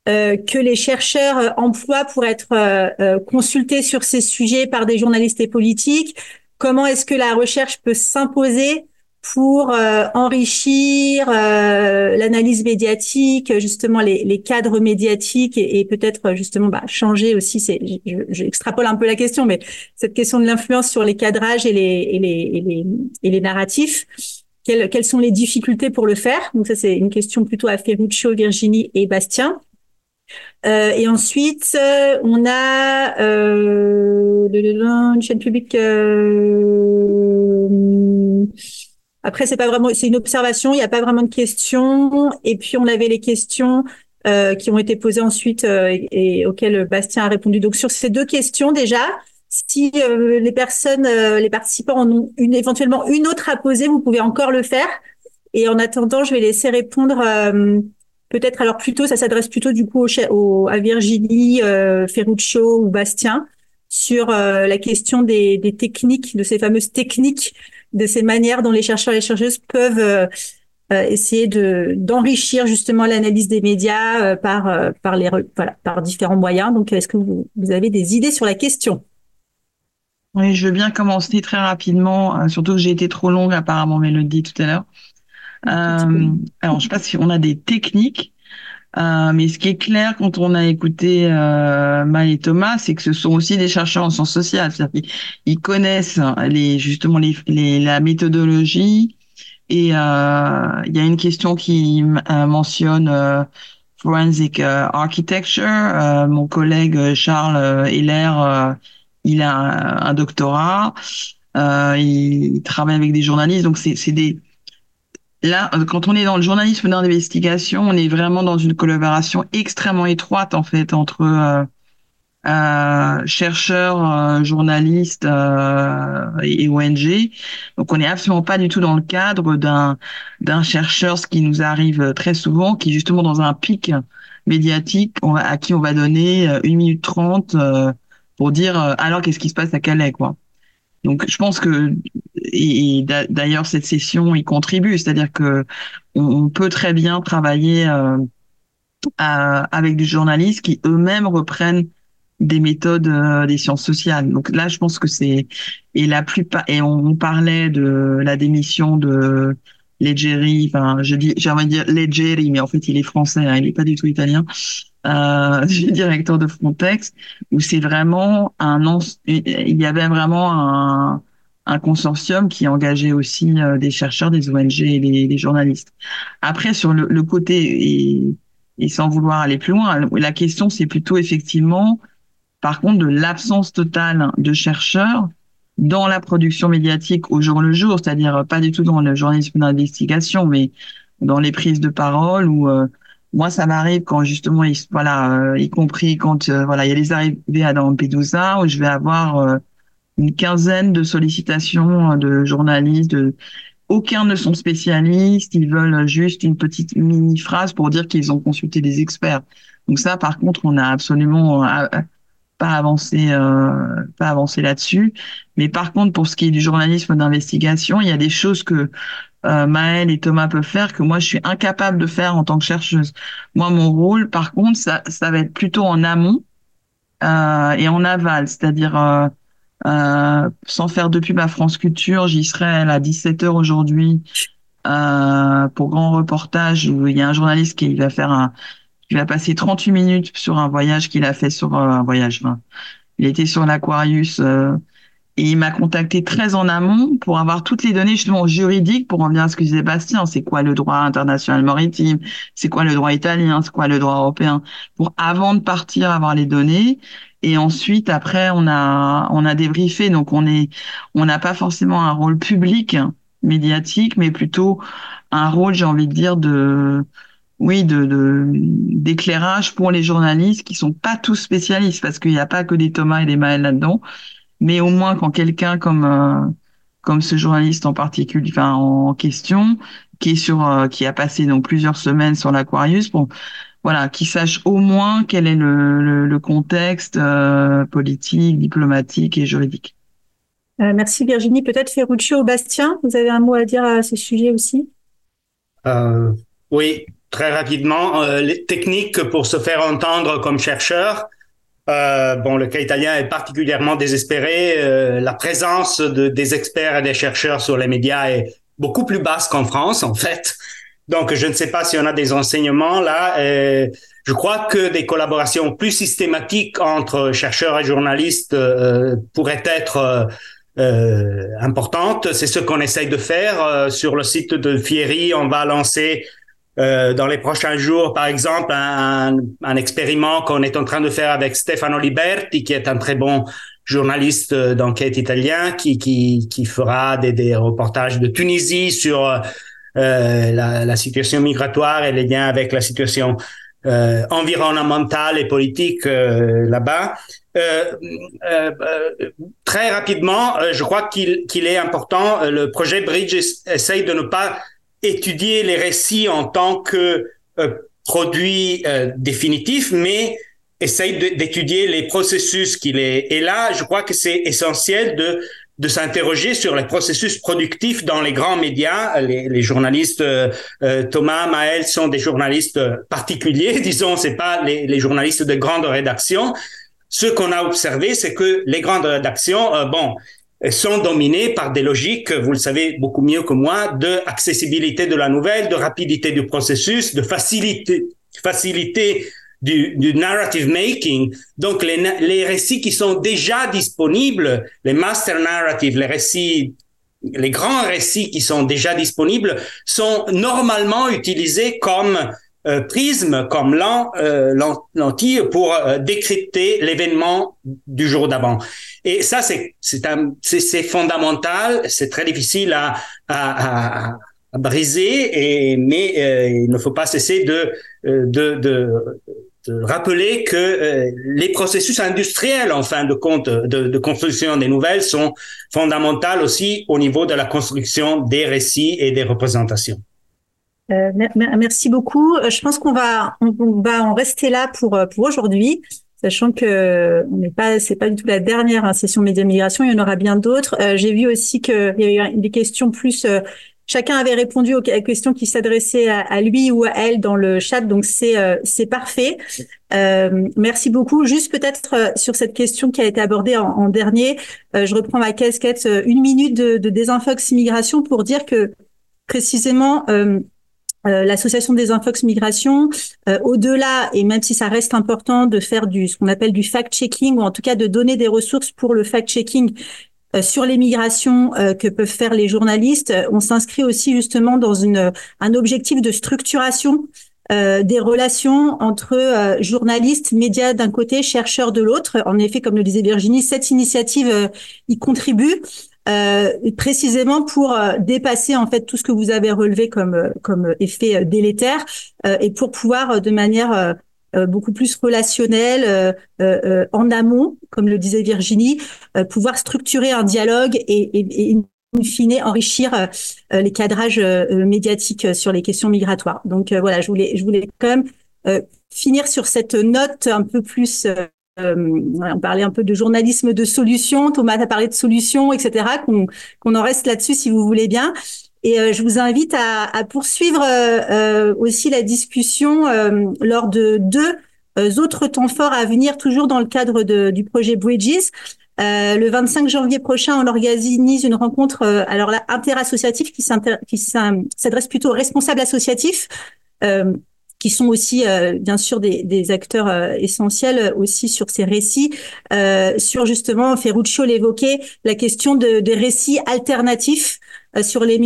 euh, que les chercheurs emploient pour être euh, consultés sur ces sujets par des journalistes et politiques? Comment est-ce que la recherche peut s'imposer pour euh, enrichir euh, l'analyse médiatique, justement les, les cadres médiatiques et, et peut-être justement bah, changer aussi. J'extrapole un peu la question, mais cette question de l'influence sur les cadrages et les et les et les, et les narratifs. Quelles, quelles sont les difficultés pour le faire Donc ça c'est une question plutôt à Ferruccio, Virginie et Bastien. Euh, et ensuite, euh, on a euh, une chaîne publique. Euh, après, c'est pas vraiment, c'est une observation. Il n'y a pas vraiment de questions. Et puis, on avait les questions euh, qui ont été posées ensuite euh, et, auxquelles Bastien a répondu. Donc, sur ces deux questions déjà, si euh, les personnes, euh, les participants en ont une, éventuellement une autre à poser, vous pouvez encore le faire. Et en attendant, je vais laisser répondre. Euh, peut-être alors plutôt, ça s'adresse plutôt du coup au, à Virginie, Ferruccio ou Bastien sur la question des, techniques, de ces fameuses techniques de ces manières dont les chercheurs et les chercheuses peuvent essayer de d'enrichir justement l'analyse des médias par différents moyens. Donc, est-ce que vous avez des idées sur la question? Oui, je veux bien commencer très rapidement, surtout que j'ai été trop longue apparemment, Mélodie tout à l'heure. Euh, alors, je sais pas si on a des techniques. Euh, mais ce qui est clair quand on a écouté euh, Maë et Thomas, c'est que ce sont aussi des chercheurs en sciences sociales. Ils, ils connaissent les, justement les, les, la méthodologie. Et euh, il y a une question qui euh, mentionne euh, forensic architecture. mon collègue Charles Heller, il a un, doctorat. il travaille avec des journalistes. Donc c'est des Là, quand on est dans le journalisme d'investigation, on est vraiment dans une collaboration extrêmement étroite en fait entre euh, euh, chercheurs, euh, journalistes et ONG. Donc, on n'est absolument pas du tout dans le cadre d'un chercheur, ce qui nous arrive très souvent, qui est justement dans un pic médiatique à qui on va donner une minute trente pour dire alors qu'est-ce qui se passe à Calais, quoi. Donc, je pense que et, d'ailleurs cette session y contribue, c'est-à-dire que on, peut très bien travailler euh, avec des journalistes qui eux-mêmes reprennent des méthodes euh, des sciences sociales. Donc là, je pense que c'est et la plupart et on, parlait de la démission de Leggeri, enfin je dis j'aimerais dire Leggeri, mais en fait il est français, hein, il n'est pas du tout italien. Euh, directeur de Frontex, où c'est vraiment un il y avait vraiment un un consortium qui engageait aussi euh, des chercheurs, des ONG et des, journalistes. Après, sur le, côté, et, et, sans vouloir aller plus loin, la question c'est plutôt effectivement, par contre, de l'absence totale de chercheurs dans la production médiatique au jour le jour, c'est-à-dire pas du tout dans le journalisme d'investigation, mais dans les prises de parole ou euh, moi ça m'arrive quand justement voilà euh, y compris quand voilà il y a les arrivées à Lampedusa où je vais avoir une quinzaine de sollicitations euh, de journalistes. De... Aucun ne sont spécialistes, ils veulent juste une petite mini phrase pour dire qu'ils ont consulté des experts. Donc ça, par contre, on n'a absolument euh, pas avancé, euh, pas avancé là-dessus. Mais par contre, pour ce qui est du journalisme d'investigation, il y a des choses que euh, Maëlle et Thomas peuvent faire que moi je suis incapable de faire en tant que chercheuse. Moi, mon rôle, par contre, ça, ça va être plutôt en amont euh, et en aval, c'est-à-dire euh, euh, sans faire depuis ma France Culture, j'y serai à 17h aujourd'hui euh, pour grand reportage où il y a un journaliste qui va faire un, qui va passer 38 minutes sur un voyage qu'il a fait sur euh, un voyage. il était sur l'Aquarius et il m'a contacté très en amont pour avoir toutes les données justement juridiques pour en venir à ce que disait Bastien. C'est quoi le droit international maritime? C'est quoi le droit italien? C'est quoi le droit européen? Pour avant de partir avoir les données et ensuite, après, on a, on a débriefé. Donc, on est, on n'a pas forcément un rôle public, médiatique, mais plutôt un rôle, j'ai envie de dire, de, oui, de, d'éclairage pour les journalistes qui sont pas tous spécialistes parce qu'il n'y a pas que des Thomas et des Maël là-dedans. Mais au moins, quand quelqu'un comme, euh, comme ce journaliste en particulier, enfin, en question, qui est sur, euh, qui a passé donc plusieurs semaines sur l'Aquarius, bon, voilà, qui sache au moins quel est le, le, contexte euh, politique, diplomatique et juridique. Euh, merci Virginie. Peut-être Ferruccio ou Bastien, vous avez un mot à dire à ce sujet aussi? Euh, Oui, très rapidement. les techniques pour se faire entendre comme chercheur. Bon, le cas italien est particulièrement désespéré. la présence de, des experts et des chercheurs sur les médias est beaucoup plus basse qu'en France, en fait. Donc, je ne sais pas si on a des enseignements là. Euh, je crois que des collaborations plus systématiques entre chercheurs et journalistes euh, pourraient être euh, importantes. C'est ce qu'on essaye de faire euh, sur le site de Fieri. On va lancer dans les prochains jours, par exemple, un, un expériment qu'on est en train de faire avec Stefano Liberti, qui est un très bon journaliste d'enquête italien, qui, qui, qui fera des, des reportages de Tunisie sur euh, la, la, situation migratoire et les liens avec la situation euh, environnementale et politique euh, là-bas. Euh, euh, très rapidement, je crois qu'il qu'il est important, le projet Bridge essaye de ne pas étudier les récits en tant que produit définitif, mais essaye d'étudier les processus qu'il est. Et là, je crois que c'est essentiel de de s'interroger sur les processus productifs dans les grands médias. Les, journalistes euh, euh Thomas, Maël sont des journalistes particuliers, disons, c'est pas les, journalistes de grandes rédactions. Ce qu'on a observé, c'est que les grandes rédactions, euh, bon, sont dominées par des logiques, vous le savez beaucoup mieux que moi, de accessibilité de la nouvelle, de rapidité du processus, de facilité, facilité du, du narrative making. Donc, les, les récits qui sont déjà disponibles, les master narratives, les récits les grands récits qui sont déjà disponibles sont normalement utilisés comme Prism comme lentille pour décrypter l'événement du jour d'avant. Et ça, c'est c'est fondamental, c'est très difficile à, à, à, briser, et, mais il ne faut pas cesser de, de, de de rappeler que euh, les processus industriels, en fin de compte, de, de, construction des nouvelles sont fondamentaux aussi au niveau de la construction des récits et des représentations. Euh, merci beaucoup. Euh, je pense qu'on va on, va en rester là pour euh, pour aujourd'hui, sachant que on n'est pas c'est pas du tout la dernière hein, session média migration. Il y en aura bien d'autres. Euh, J'ai vu aussi qu'il y a eu des questions plus Chacun avait répondu aux questions qui s'adressaient à, lui ou à elle dans le chat, donc c'est euh, c'est parfait. Euh, merci beaucoup. Juste peut-être euh, sur cette question qui a été abordée en, dernier, je reprends ma casquette une minute de, de Désinfox Migration pour dire que précisément l'association Désinfox Migration, au-delà et même si ça reste important de faire du ce qu'on appelle du fact-checking ou en tout cas de donner des ressources pour le fact-checking euh, sur les migrations euh, que peuvent faire les journalistes, on s'inscrit aussi justement dans une, un objectif de structuration euh, des relations entre journalistes, médias d'un côté, chercheurs de l'autre. En effet, comme le disait Virginie, cette initiative y contribue. Précisément pour dépasser en fait tout ce que vous avez relevé comme comme effet délétère et pour pouvoir de manière euh, beaucoup plus relationnel, euh, euh, en amont, comme le disait Virginie, pouvoir structurer un dialogue et, et, et in fine enrichir les cadrages médiatiques sur les questions migratoires. Donc voilà, je voulais, je voulais quand même finir sur cette note un peu plus on parlait un peu de journalisme de solutions, Thomas a parlé de solutions, etc. Qu'on qu'on en reste là-dessus si vous voulez bien. Et euh, je vous invite à, à poursuivre euh, euh, aussi la discussion lors de deux autres temps forts à venir, toujours dans le cadre de, du projet Bridges. le 25 janvier prochain, on organise une rencontre, alors là, interassociative qui s'adresse plutôt aux responsables associatifs qui sont aussi bien sûr des, des acteurs essentiels aussi sur ces récits, sur justement Ferruccio l'évoquait, la question de, des récits alternatifs euh, sur les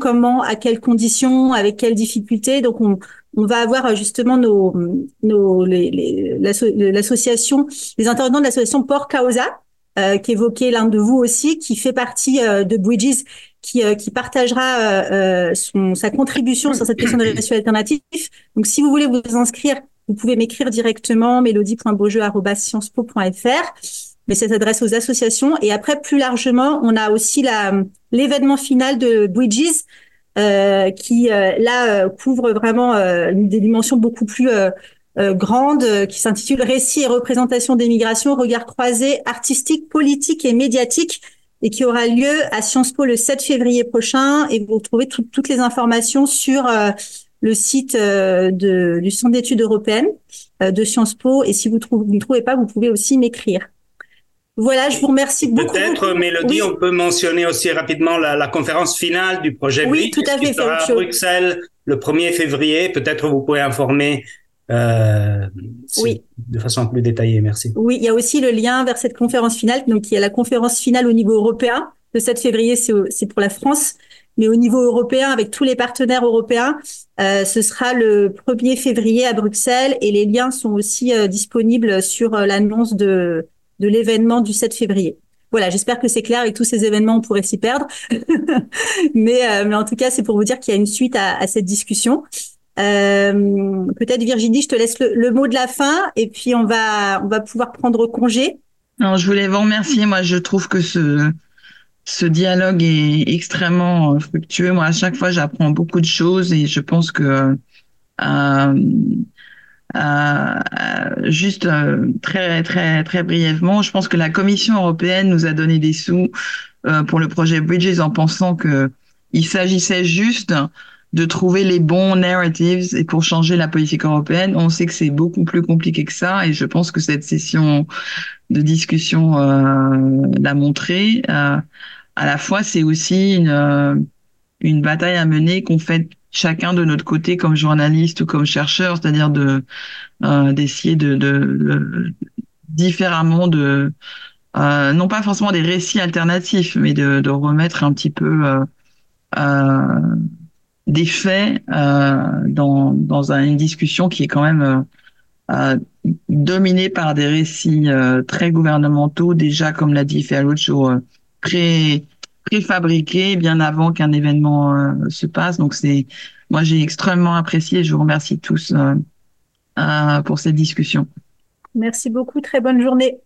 comment, à quelles conditions, avec quelles difficultés. Donc on, on va avoir euh, justement nos, nos l'association, les, intervenants de l'association Port Causa, euh, qu'évoquait l'un de vous aussi, qui fait partie euh, de Bridges, qui, qui partagera son, sa contribution sur cette question de récits alternatifs. Donc si vous voulez vous inscrire, vous pouvez m'écrire directement mélodie.beaujeu.sciencespo.fr mais ça s'adresse aux associations. Et après, plus largement, on a aussi l'événement final de Bridges, euh, qui euh, là euh, couvre vraiment euh, des dimensions beaucoup plus grandes, qui s'intitule Récits et représentation des migrations, regard croisé, artistique, politique et médiatique, et qui aura lieu à Sciences Po le 7 février prochain. Et vous retrouvez toutes les informations sur le site de, du Centre d'études européennes de Sciences Po. Et si vous, trouvez, vous ne trouvez pas, vous pouvez aussi m'écrire. Voilà, je vous remercie beaucoup. Peut-être, Mélodie, on peut mentionner aussi rapidement la, la conférence finale du projet oui, tout à fait, qui sera à Bruxelles le 1er février. Peut-être vous pouvez informer euh, oui. de façon plus détaillée. Merci. Oui, il y a aussi le lien vers cette conférence finale. Donc, il y a la conférence finale au niveau européen. Le 7 février, c'est pour la France. Mais au niveau européen, avec tous les partenaires européens, euh, ce sera le 1er février à Bruxelles et les liens sont aussi euh, disponibles sur euh, l'annonce de, de l'événement du 7 février. Voilà, j'espère que c'est clair. Avec tous ces événements, on pourrait s'y perdre. mais, mais en tout cas, c'est pour vous dire qu'il y a une suite à, à cette discussion. Euh, Peut-être Virginie, je te laisse le, mot de la fin et puis on va on va pouvoir prendre congé. Non, je voulais vous remercier. Moi, je trouve que ce ce dialogue est extrêmement fructueux. Moi, à chaque fois, j'apprends beaucoup de choses et je pense que euh, euh, juste euh, très très très brièvement, je pense que la Commission européenne nous a donné des sous euh, pour le projet Bridges en pensant que il s'agissait juste de trouver les bons narratives et pour changer la politique européenne. On sait que c'est beaucoup plus compliqué que ça et je pense que cette session de discussion euh, l'a montré. Euh, à la fois, c'est aussi une, une bataille à mener qu'on fait chacun de notre côté comme journaliste ou comme chercheur, c'est-à-dire de euh, d'essayer de, de, différemment de euh, non pas forcément des récits alternatifs, mais de, de remettre un petit peu euh, euh des faits dans, dans une discussion qui est quand même dominée par des récits très gouvernementaux, déjà, comme l'a dit Ferruccio, pré préfabriqués bien avant qu'un événement se passe. Donc c'est, moi j'ai extrêmement apprécié. Je vous remercie tous pour cette discussion. Merci beaucoup. Très bonne journée.